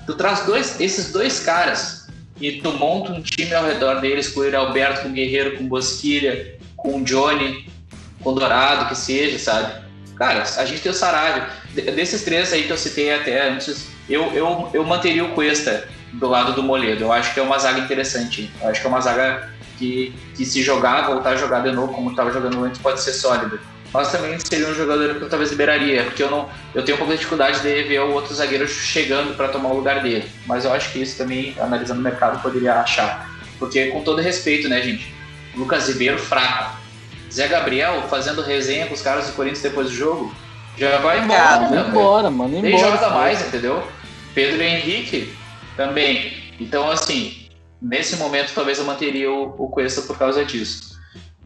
Tu traz dois, esses dois caras e tu monta um time ao redor deles com o Alberto, com o Guerreiro, com o Bosquilha, com o Johnny, com o Dourado, que seja, sabe? Cara, a gente tem o Saravia. Desses três aí que eu citei até antes, eu, eu, eu manteria o Cuesta do lado do Moledo. Eu acho que é uma zaga interessante. Eu acho que é uma zaga que, que se jogar, voltar a jogar de novo como estava jogando antes, pode ser sólida mas também seria um jogador que eu talvez liberaria, porque eu não eu tenho um pouco de dificuldade de ver o outro zagueiro chegando para tomar o lugar dele. Mas eu acho que isso também, analisando o mercado, poderia achar. Porque, com todo respeito, né, gente? Lucas Ribeiro, fraco. Zé Gabriel fazendo resenha com os caras do Corinthians depois do jogo, já vai embora. né, embora, mano. Nem embora, joga mais, entendeu? Pedro Henrique também. Então, assim, nesse momento, talvez eu manteria o, o Cuesta por causa disso.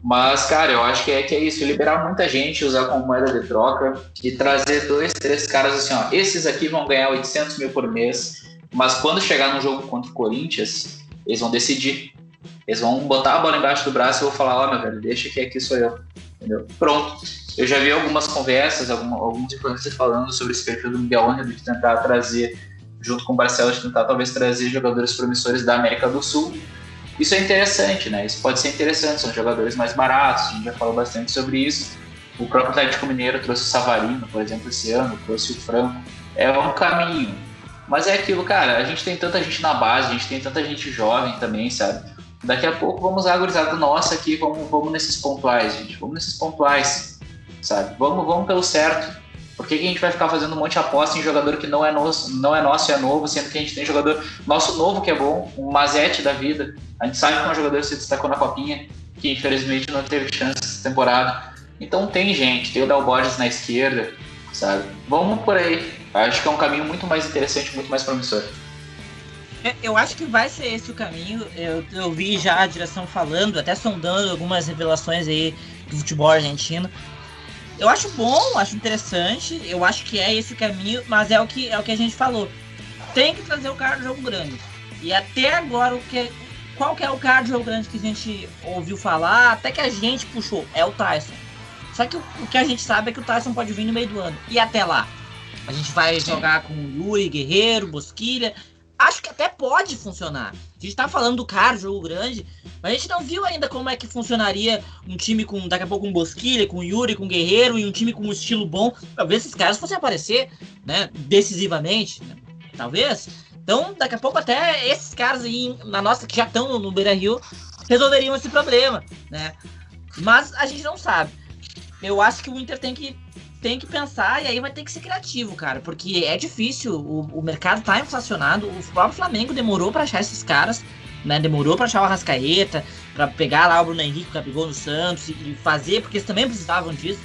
Mas, cara, eu acho que é, que é isso, liberar muita gente, usar como moeda de troca e trazer dois, três caras assim, ó, esses aqui vão ganhar 800 mil por mês, mas quando chegar no jogo contra o Corinthians, eles vão decidir. Eles vão botar a bola embaixo do braço e eu vou falar, ó, oh, meu velho, deixa que aqui sou eu. Entendeu? Pronto. Eu já vi algumas conversas, alguns influencers falando sobre esse perfil do Miguel Angel de tentar trazer, junto com o Barcelos, tentar talvez trazer jogadores promissores da América do Sul isso é interessante, né? Isso pode ser interessante, são jogadores mais baratos, a gente já falou bastante sobre isso. O próprio Atlético Mineiro trouxe o Savarino, por exemplo, esse ano, trouxe o Franco. É um caminho. Mas é aquilo, cara, a gente tem tanta gente na base, a gente tem tanta gente jovem também, sabe? Daqui a pouco vamos usar a gurizada nossa aqui, vamos, vamos nesses pontuais, gente. Vamos nesses pontuais, sabe? Vamos, vamos pelo certo. Por que, que, a gente vai ficar fazendo um monte de aposta em jogador que não é nosso, não é nosso e é novo, sendo que a gente tem jogador nosso novo que é bom, um Mazete da vida. A gente sabe que um jogador se destacou na copinha, que infelizmente não teve chance essa temporada. Então tem gente, tem o Dal Borges na esquerda, sabe? Vamos por aí. Acho que é um caminho muito mais interessante, muito mais promissor. É, eu acho que vai ser esse o caminho. Eu, eu vi já a direção falando, até sondando algumas revelações aí do futebol argentino. Eu acho bom, acho interessante, eu acho que é esse o caminho, mas é o que, é o que a gente falou. Tem que trazer o cara do jogo grande. E até agora, o que, qual que é o cara do jogo grande que a gente ouviu falar, até que a gente puxou, é o Tyson. Só que o, o que a gente sabe é que o Tyson pode vir no meio do ano. E até lá, a gente vai jogar com Yuri, Guerreiro, Bosquilha, acho que até pode funcionar. A gente tá falando do cara, jogo grande, mas a gente não viu ainda como é que funcionaria um time com, daqui a pouco, um Bosquilha, com Yuri, com Guerreiro, e um time com um estilo bom. Talvez esses caras fossem aparecer, né, decisivamente, né? talvez. Então, daqui a pouco até esses caras aí na nossa que já estão no Beira Rio resolveriam esse problema, né? Mas a gente não sabe. Eu acho que o Inter tem que, tem que pensar e aí vai ter que ser criativo, cara, porque é difícil. O, o mercado tá inflacionado. O próprio Flamengo demorou para achar esses caras, né? Demorou para achar o Arrascaeta, para pegar lá o Bruno Henrique, o Capigol no Santos e fazer, porque eles também precisavam disso.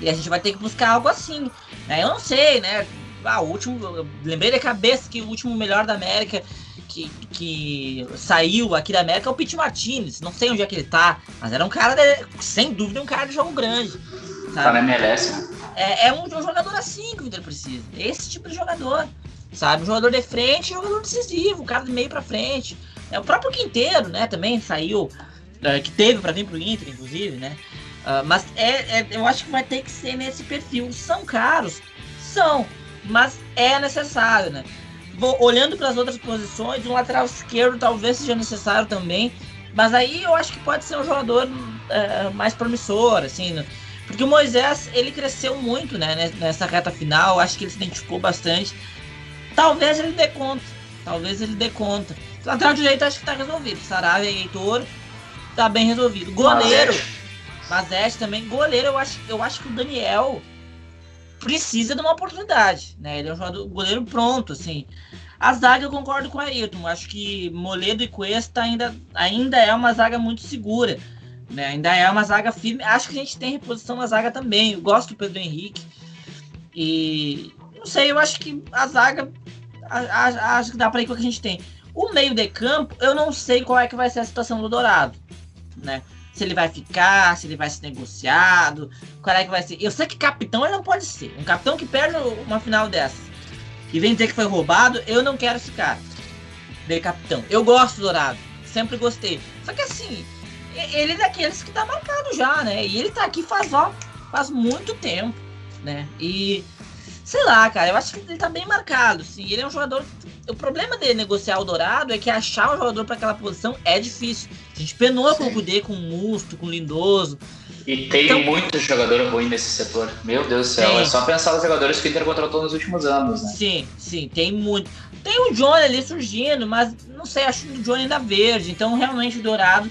E a gente vai ter que buscar algo assim. Né? Eu não sei, né? Ah, o último. lembrei da cabeça que o último melhor da América que, que saiu aqui da América é o Pete Martinez. Não sei onde é que ele tá, mas era um cara, de, sem dúvida, um cara de jogo grande. Sabe? Tá na MLS, né? É, é um, um, jogador assim que o Inter precisa. Esse tipo de jogador. Sabe? Um jogador de frente, um jogador decisivo, um cara de meio pra frente. É o próprio Quinteiro, né? Também saiu, uh, que teve para vir pro Inter, inclusive, né? Uh, mas é, é, eu acho que vai ter que ser nesse perfil. São caros? São, mas é necessário, né? Olhando para as outras posições, um lateral esquerdo talvez seja necessário também, mas aí eu acho que pode ser um jogador é, mais promissor, assim, né? porque o Moisés ele cresceu muito, né, nessa reta final, acho que ele se identificou bastante. Talvez ele dê conta, talvez ele dê conta. Lateral direito acho que está resolvido. Saravia e Heitor tá bem resolvido. Goleiro, Mazete também. Goleiro, eu acho, eu acho que o Daniel precisa de uma oportunidade, né? Ele é um jogador goleiro pronto, assim. A zaga eu concordo com o Ayrton. Acho que Moledo e Cuesta ainda, ainda é uma zaga muito segura. Né? Ainda é uma zaga firme. Acho que a gente tem reposição na zaga também. Eu gosto do Pedro Henrique. E não sei, eu acho que a zaga. Acho que dá para ir com o que a gente tem. O meio de campo, eu não sei qual é que vai ser a situação do Dourado. Né? Se ele vai ficar, se ele vai ser negociado, qual é que vai ser. Eu sei que capitão ele não pode ser. Um capitão que perde uma final dessa e vem dizer que foi roubado, eu não quero esse cara. De capitão. Eu gosto do Dourado, sempre gostei. Só que assim, ele é daqueles que tá marcado já, né? E ele tá aqui faz, ó, faz muito tempo, né? E sei lá, cara, eu acho que ele tá bem marcado, sim. Ele é um jogador. O problema de negociar o Dourado é que achar um jogador para aquela posição é difícil. Gente penou com o Kudê, com o Musto, com o Lindoso. E tem então, muito jogador ruim nesse setor. Meu Deus do céu, é só pensar nos jogadores que o Inter contratou nos últimos anos, né? Sim, sim, tem muito. Tem o Johnny ali surgindo, mas não sei, acho que o Johnny ainda verde. Então, realmente, o Dourado.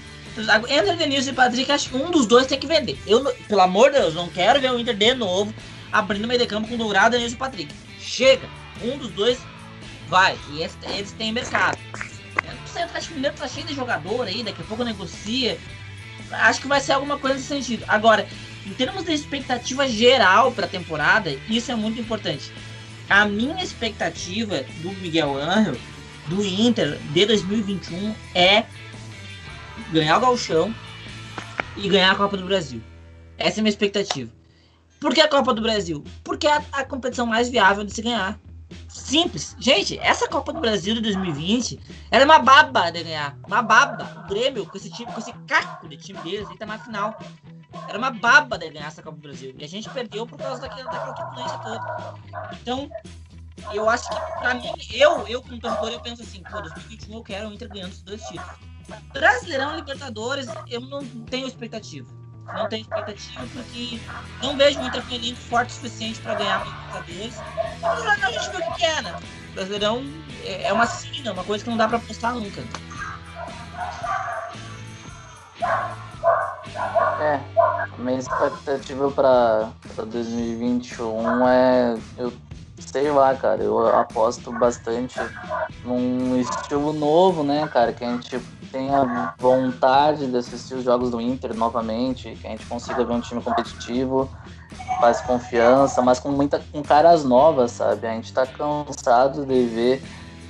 Entre Denilson e Patrick, acho que um dos dois tem que vender. Eu, pelo amor de Deus, não quero ver o Inter de novo abrindo o meio de campo com Dourado, Denilson e Patrick. Chega! Um dos dois vai. E eles têm mercado. Que o Mineiro tá cheio de jogador aí, daqui a pouco negocia. Acho que vai ser alguma coisa nesse sentido. Agora, em termos de expectativa geral para a temporada, isso é muito importante. A minha expectativa do Miguel Angel, do Inter de 2021, é ganhar o Galchão e ganhar a Copa do Brasil. Essa é a minha expectativa. Por que a Copa do Brasil? Porque é a competição mais viável de se ganhar. Simples. Gente, essa Copa do Brasil de 2020 era uma baba de ganhar. Uma baba. O Grêmio, com esse time, com esse caco de time deles, aí tá na final. Era uma baba de ganhar essa Copa do Brasil. E a gente perdeu por causa daquela, daquela turbulência toda. Então, eu acho que, pra mim, eu, eu como torcedor, eu penso assim, pô, 2021 eu quero o Inter ganhando os dois títulos. Brasileirão Libertadores, eu não tenho expectativa não tenho expectativa porque não vejo o Inter com forte o suficiente para ganhar Libertadores. Mas a gente vê o que é, né? O Brasileirão é uma sina, uma coisa que não dá para apostar nunca. É, minha expectativa para 2021 é. Eu sei lá, cara, eu aposto bastante num estilo novo, né, cara, que a gente tenha vontade de assistir os jogos do Inter novamente, que a gente consiga ver um time competitivo, faz confiança, mas com muita com caras novas, sabe? A gente tá cansado de ver,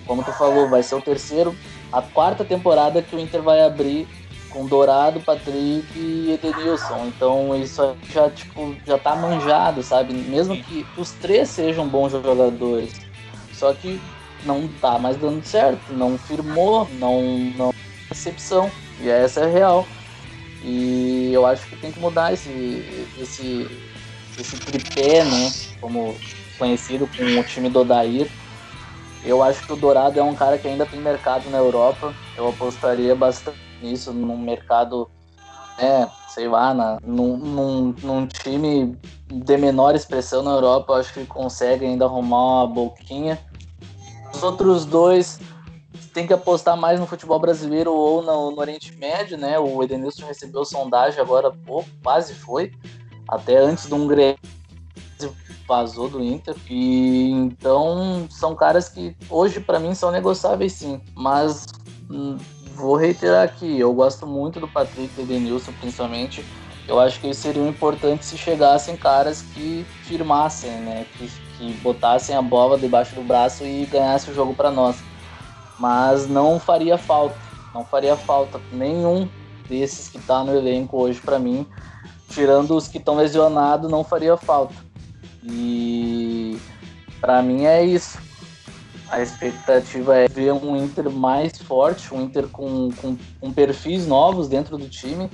como tu falou, vai ser o terceiro, a quarta temporada que o Inter vai abrir com Dourado, Patrick e Edenilson. Então isso já tipo já tá manjado, sabe? Mesmo que os três sejam bons jogadores, só que não tá mais dando certo, não firmou, não não recepção. E essa é real. E eu acho que tem que mudar esse, esse, esse tripé, né? Como conhecido com o time do Odair. Eu acho que o Dourado é um cara que ainda tem mercado na Europa. Eu apostaria bastante nisso, num mercado, é, sei lá, na, num, num, num time de menor expressão na Europa. Eu acho que consegue ainda arrumar uma boquinha. os outros dois tem que apostar mais no futebol brasileiro ou no, no Oriente Médio, né? O Edenilson recebeu sondagem agora há pouco, quase foi, até antes de um Grêmio vazou do Inter. E então são caras que hoje para mim são negociáveis sim, mas hum, vou reiterar aqui, eu gosto muito do Patrick e do Edenilson principalmente. Eu acho que seria importante se chegassem caras que firmassem, né? Que, que botassem a bola debaixo do braço e ganhassem o jogo para nós mas não faria falta, não faria falta nenhum desses que está no elenco hoje para mim, tirando os que estão lesionados, não faria falta. E para mim é isso. A expectativa é ver um Inter mais forte, um Inter com, com, com perfis novos dentro do time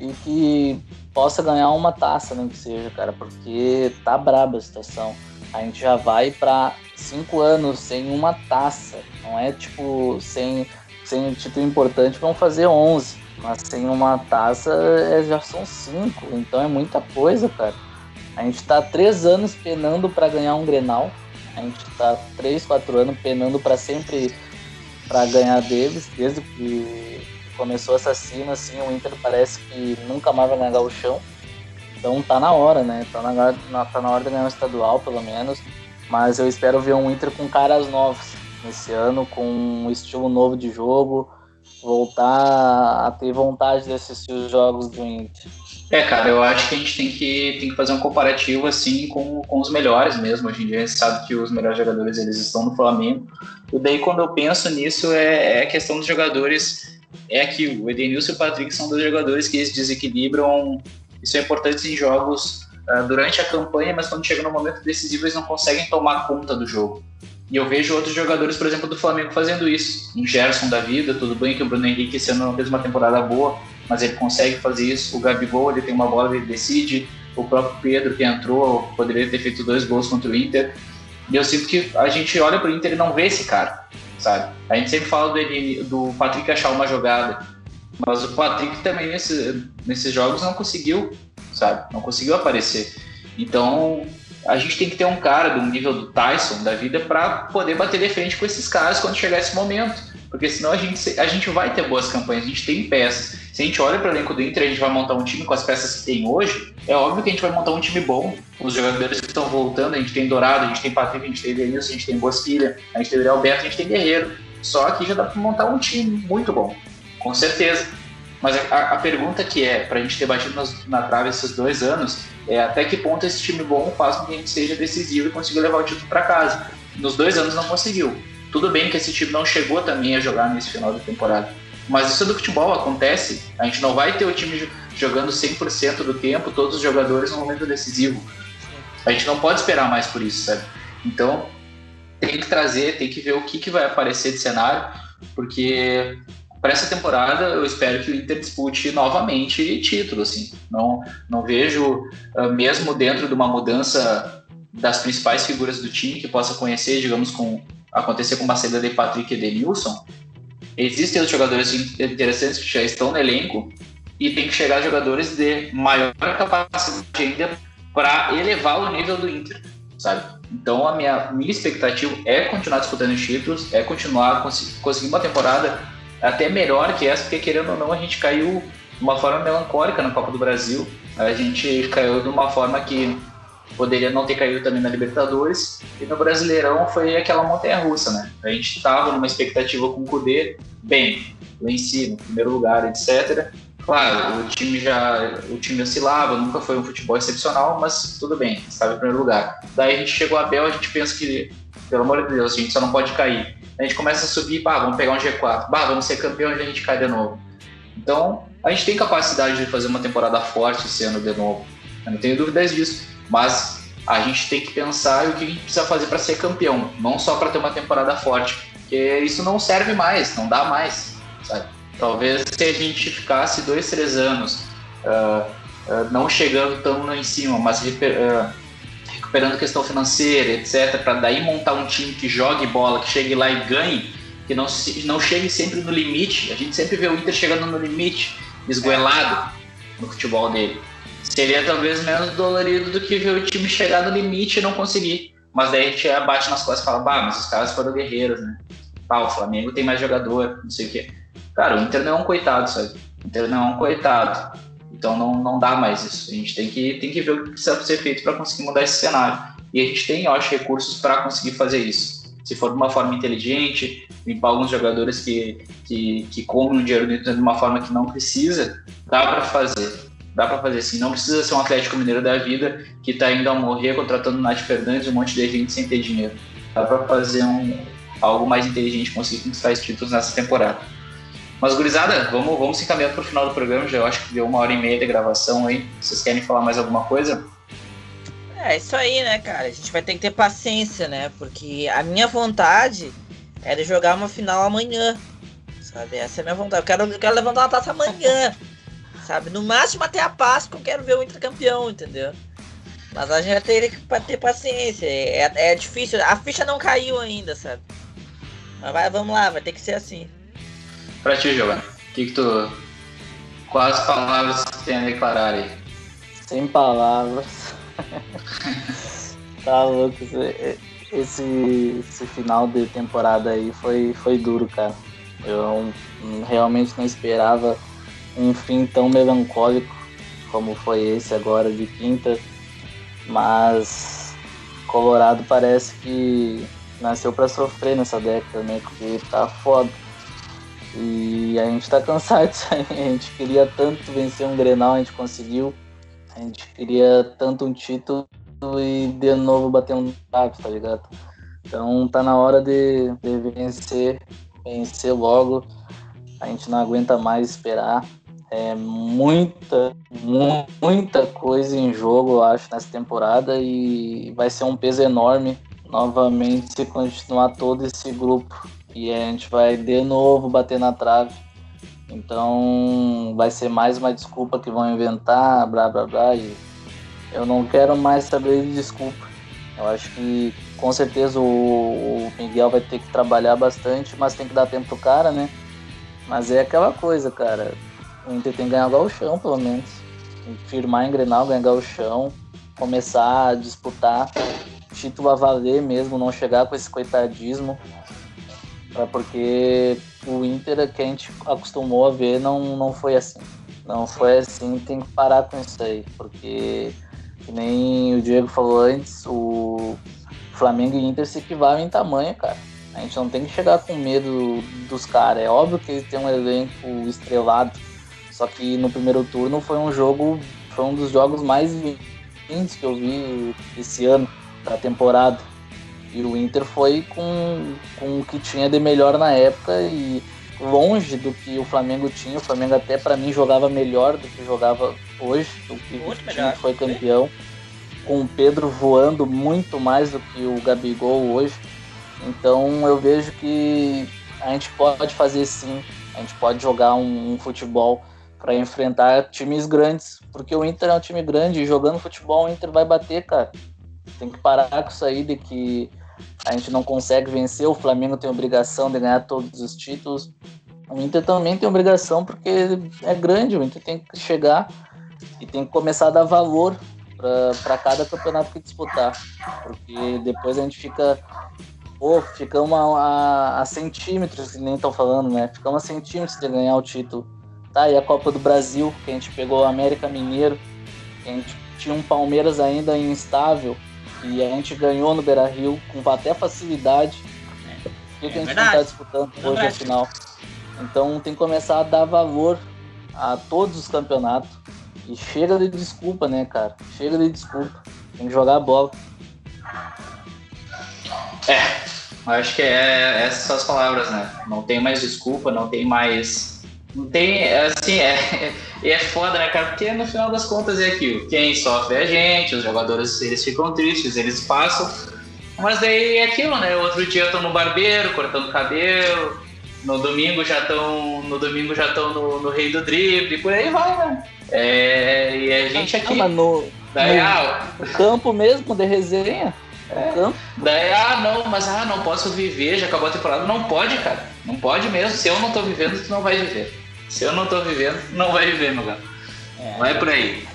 e que possa ganhar uma taça, nem que seja, cara, porque tá braba a situação. A gente já vai para cinco anos sem uma taça. Não é tipo sem, sem título importante, vão fazer 11. Mas sem uma taça é, já são cinco. Então é muita coisa, cara. A gente tá três anos penando para ganhar um Grenal. A gente tá três, quatro anos penando para sempre para ganhar deles, desde que começou essa cena, assim, o Inter parece que nunca mais vai ganhar o chão. Então tá na hora, né? Tá na, tá na hora de ganhar um estadual, pelo menos. Mas eu espero ver um Inter com caras novos nesse ano, com um estilo novo de jogo, voltar a ter vontade de assistir os jogos do Inter. É, cara, eu acho que a gente tem que, tem que fazer um comparativo assim com, com os melhores mesmo. Hoje em dia a gente sabe que os melhores jogadores eles estão no Flamengo. E daí quando eu penso nisso é, é a questão dos jogadores. É que o Edenilson e o Patrick são dois jogadores que eles desequilibram e são importantes em jogos uh, durante a campanha, mas quando chega no momento decisivo eles não conseguem tomar conta do jogo. E eu vejo outros jogadores, por exemplo, do Flamengo fazendo isso. Um Gerson da vida, tudo bem que o Bruno Henrique esse ano não fez uma temporada boa, mas ele consegue fazer isso. O Gabigol, ele tem uma bola, ele decide. O próprio Pedro, que entrou, poderia ter feito dois gols contra o Inter. E eu sinto que a gente olha pro Inter e não vê esse cara, sabe? A gente sempre fala do, do Patrick achar uma jogada, mas o Patrick também nesse, nesses jogos não conseguiu sabe? Não conseguiu aparecer. Então, a gente tem que ter um cara do nível do Tyson da vida para poder bater de frente com esses caras quando chegar esse momento. Porque senão a gente, a gente vai ter boas campanhas, a gente tem peças. Se a gente olha para o elenco do Inter, a gente vai montar um time com as peças que tem hoje, é óbvio que a gente vai montar um time bom. Os jogadores que estão voltando, a gente tem Dourado, a gente tem Patrick, a gente tem Denilson, a gente tem Bosquilha, a gente tem Alberto, a gente tem Guerreiro. Só que já dá para montar um time muito bom, com certeza. Mas a, a pergunta que é, para a gente ter batido nas, na trave esses dois anos, é até que ponto esse time bom faz com que a gente seja decisivo e consiga levar o título para casa. Nos dois anos não conseguiu. Tudo bem que esse time não chegou também a jogar nesse final da temporada. Mas isso é do futebol, acontece. A gente não vai ter o time jogando 100% do tempo, todos os jogadores no momento decisivo. A gente não pode esperar mais por isso, sabe? Então, tem que trazer, tem que ver o que, que vai aparecer de cenário, porque para essa temporada eu espero que o Inter dispute novamente título, assim. Não, não vejo, uh, mesmo dentro de uma mudança das principais figuras do time que possa conhecer, digamos, com acontecer com uma saída de Patrick e Denilson, existem os jogadores interessantes que já estão no elenco e tem que chegar jogadores de maior capacidade ainda para elevar o nível do Inter, sabe? Então a minha, minha expectativa é continuar disputando os títulos, é continuar cons conseguir uma temporada até melhor que essa, porque querendo ou não, a gente caiu de uma forma melancólica na Copa do Brasil. A gente caiu de uma forma que poderia não ter caído também na Libertadores. E no Brasileirão foi aquela montanha russa, né? A gente estava numa expectativa com o Cudê, bem, lá em no primeiro lugar, etc. Claro, o time já o time oscilava, nunca foi um futebol excepcional, mas tudo bem, estava em primeiro lugar. Daí a gente chegou a Bel, a gente pensa que, pelo amor de Deus, a gente só não pode cair a gente começa a subir, bah, vamos pegar um G4, bah, vamos ser campeão e a gente cai de novo. Então, a gente tem capacidade de fazer uma temporada forte esse ano de novo. Eu não tenho dúvidas disso. Mas a gente tem que pensar o que a gente precisa fazer para ser campeão, não só para ter uma temporada forte, porque isso não serve mais, não dá mais, sabe? Talvez se a gente ficasse dois, três anos uh, uh, não chegando tão lá em cima, mas uh, recuperando questão financeira, etc., para daí montar um time que jogue bola, que chegue lá e ganhe, que não, não chegue sempre no limite. A gente sempre vê o Inter chegando no limite, esgoelado no futebol dele. Seria talvez menos dolorido do que ver o time chegar no limite e não conseguir. mas daí a gente bate nas costas e fala, bah, mas os caras foram guerreiros, né? Pá, o Flamengo tem mais jogador, não sei o quê. Cara, o Inter não é um coitado, sabe? O Inter não é um coitado. Então não, não dá mais isso. A gente tem que, tem que ver o que precisa ser feito para conseguir mudar esse cenário. E a gente tem, eu acho, recursos para conseguir fazer isso. Se for de uma forma inteligente, limpar alguns jogadores que, que, que comem o dinheiro dentro de uma forma que não precisa, dá para fazer. Dá para fazer assim. Não precisa ser um Atlético Mineiro da vida que está indo a morrer contratando o Nath Fernandes e um monte de gente sem ter dinheiro. Dá para fazer um, algo mais inteligente, conseguir conquistar esses títulos nessa temporada. Mas, gurizada, vamos, vamos se encaminhando para o final do programa. Já eu acho que deu uma hora e meia de gravação aí. Vocês querem falar mais alguma coisa? É isso aí, né, cara? A gente vai ter que ter paciência, né? Porque a minha vontade era jogar uma final amanhã. Sabe? Essa é a minha vontade. Eu quero, eu quero levantar uma taça amanhã sabe? No máximo até a Páscoa eu quero ver o Inter campeão, entendeu? Mas a gente vai ter que ter paciência. É, é difícil. A ficha não caiu ainda, sabe? Mas vai, vamos lá, vai ter que ser assim. Pra ti, Giovanni, o que, que tu. Quais palavras tu tem a declarar aí? Sem palavras. tá louco. Esse, esse final de temporada aí foi, foi duro, cara. Eu realmente não esperava um fim tão melancólico como foi esse agora de quinta, mas Colorado parece que nasceu para sofrer nessa década, né? Porque tá foda. E a gente tá cansado disso aí. A gente queria tanto vencer um Grenal, a gente conseguiu. A gente queria tanto um título e de novo bater um trave, tá ligado? Então tá na hora de, de vencer, vencer logo. A gente não aguenta mais esperar. É muita, muita coisa em jogo, eu acho, nessa temporada e vai ser um peso enorme novamente se continuar todo esse grupo. E a gente vai de novo bater na trave. Então vai ser mais uma desculpa que vão inventar, blá blá blá. E eu não quero mais saber de desculpa. Eu acho que com certeza o, o Miguel vai ter que trabalhar bastante, mas tem que dar tempo pro cara, né? Mas é aquela coisa, cara o Inter tem que ganhar o chão, pelo menos. Firmar em Grenal, ganhar o chão, começar a disputar título a valer mesmo, não chegar com esse coitadismo. Pra porque o Inter que a gente acostumou a ver não, não foi assim. Não foi assim, tem que parar com isso aí, porque que nem o Diego falou antes, o Flamengo e Inter se equivalem em tamanho, cara. A gente não tem que chegar com medo dos caras. É óbvio que eles têm um elenco estrelado, só que no primeiro turno foi um jogo, foi um dos jogos mais lindos que eu vi esse ano da temporada. E o Inter foi com, com o que tinha de melhor na época e longe do que o Flamengo tinha. O Flamengo até para mim jogava melhor do que jogava hoje, o que Muito o time foi campeão. Com o Pedro voando muito mais do que o Gabigol hoje. Então eu vejo que a gente pode fazer sim, a gente pode jogar um, um futebol para enfrentar times grandes, porque o Inter é um time grande e jogando futebol o Inter vai bater, cara. Tem que parar com isso aí de que a gente não consegue vencer, o Flamengo tem obrigação de ganhar todos os títulos. O Inter também tem obrigação porque é grande, o Inter tem que chegar e tem que começar a dar valor para cada campeonato que disputar, porque depois a gente fica pô, ficamos a, a, a centímetros, que nem estão falando, né? Ficamos a centímetros de ganhar o título. Tá, e a Copa do Brasil, que a gente pegou o América Mineiro, que a gente tinha um Palmeiras ainda instável, e a gente ganhou no Beira Rio com até facilidade. É, o que, é que a gente não está disputando é hoje a final? Então tem que começar a dar valor a todos os campeonatos. E chega de desculpa, né, cara? Chega de desculpa. Tem que jogar a bola. É, acho que é, essas são as palavras, né? Não tem mais desculpa, não tem mais não tem, assim, é, é foda, né, cara? Porque no final das contas é aquilo. Quem sofre é a gente, os jogadores eles ficam tristes, eles passam. Mas daí é aquilo, né? Outro dia estão no barbeiro, cortando cabelo. No domingo já estão. No domingo já estão no, no, rei do drible, por aí vai, né? É, e a gente aqui. Ah, no, daí, no, ah, campo mesmo, de resenha. É. Daí, ah, não, mas ah, não posso viver, já acabou a temporada. Não pode, cara. Não pode mesmo. Se eu não tô vivendo, tu não vai viver. Se eu não tô vivendo, não vai viver, meu gato. É. Não é por aí.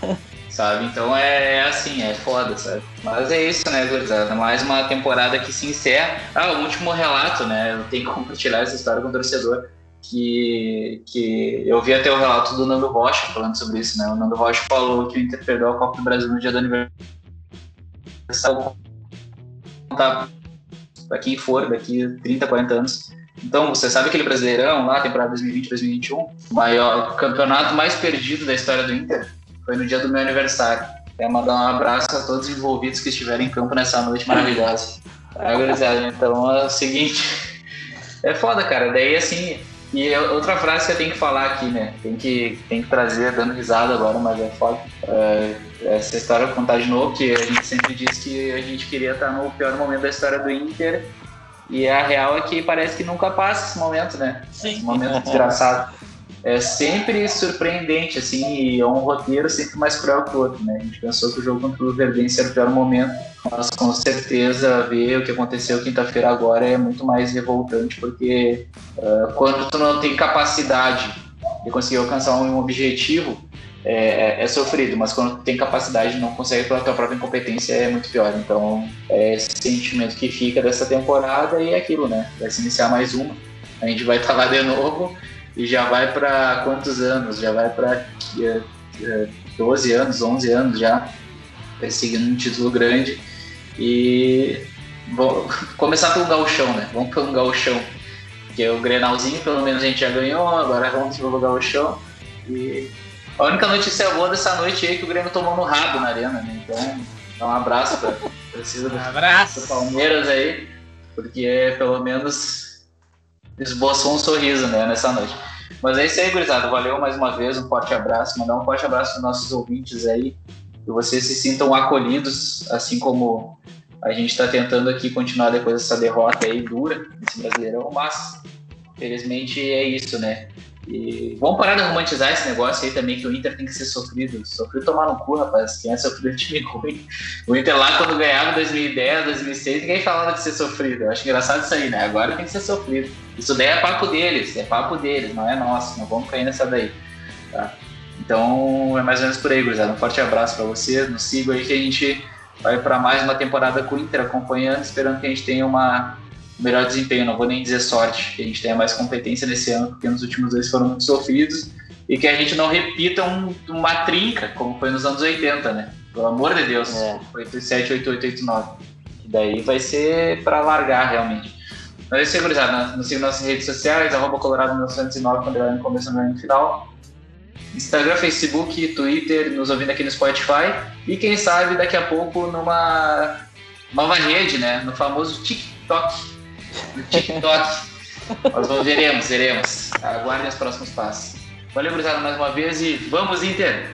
sabe? Então é, é, assim, é foda, sabe? Mas é isso, né, gurizada? Mais uma temporada que se encerra. Ah, o último relato, né? Eu tenho que compartilhar essa história com o torcedor. Que, que eu vi até o relato do Nando Rocha falando sobre isso, né? O Nando Rocha falou que o Inter perdeu a Copa do Brasil no dia do aniversário. Para quem for, daqui 30, 40 anos. Então, você sabe aquele Brasileirão lá, temporada 2020-2021? O maior campeonato mais perdido da história do Inter? Foi no dia do meu aniversário. Quero mandar um abraço a todos os envolvidos que estiveram em campo nessa noite maravilhosa. É, então é o seguinte. É foda, cara. Daí assim. E outra frase que eu tenho que falar aqui, né? Tem que, tem que trazer, dando risada agora, mas é foda. É, essa história contar de novo, que a gente sempre disse que a gente queria estar no pior momento da história do Inter. E a real é que parece que nunca passa esse momento, né? Sim. Esse momento desgraçado é sempre surpreendente, assim, e é um roteiro sempre mais cruel que o outro, né? A gente pensou que o jogo contra o Verdense era o pior momento, mas com certeza ver o que aconteceu quinta-feira agora é muito mais revoltante, porque uh, quando tu não tem capacidade de conseguir alcançar um objetivo, é, é, é, sofrido, mas quando tem capacidade não consegue pela tua própria incompetência é muito pior. Então, é esse sentimento que fica dessa temporada e é aquilo, né? Vai se iniciar mais uma, a gente vai estar lá de novo e já vai para quantos anos? Já vai para é, é, 12 anos, 11 anos já, perseguindo um título grande. E vou começar pelo gauchão, né? Vamos pelo gauchão. Que é o Grenalzinho, pelo menos a gente já ganhou, agora vamos pelo gauchão. E a única notícia boa dessa noite é que o Grêmio tomou no rabo na arena, né? Então, dá um abraço para precisa do, abraço. do Palmeiras aí, porque é, pelo menos esboçou um sorriso né, nessa noite. Mas é isso aí, gurizada. Valeu mais uma vez, um forte abraço. Mandar um forte abraço para nossos ouvintes aí. Que vocês se sintam acolhidos, assim como a gente está tentando aqui continuar depois dessa derrota aí dura nesse Brasileirão. Mas, felizmente, é isso, né? E vamos parar de romantizar esse negócio aí também, que o Inter tem que ser sofrido. Sofrido tomar no cu, rapaz. Quem é sofrido time ruim. O Inter lá, quando ganhava em 2010, 2006, ninguém falava de ser sofrido. Eu acho engraçado isso aí, né? Agora tem que ser sofrido. Isso daí é papo deles, é papo deles, não é nosso. Não vamos cair nessa daí. Tá? Então, é mais ou menos por aí, gurizada. Um forte abraço para vocês. Nos sigam aí que a gente vai para mais uma temporada com o Inter acompanhando, esperando que a gente tenha uma melhor desempenho, não vou nem dizer sorte, que a gente tenha mais competência nesse ano, porque nos últimos dois foram muito sofridos, e que a gente não repita um, uma trinca, como foi nos anos 80, né? Pelo amor de Deus, é. 87, 88, 89. Que daí vai ser para largar realmente. Mas é isso aí, gurizada. Nos sigam nas redes sociais, arroba colorado 1909, quando começo no no final. Instagram, Facebook, Twitter, nos ouvindo aqui no Spotify. E quem sabe daqui a pouco numa nova rede, né? No famoso TikTok no TikTok. Nós veremos, veremos. Aguardem os próximos passos. Valeu, gurizada, mais uma vez e vamos, Inter!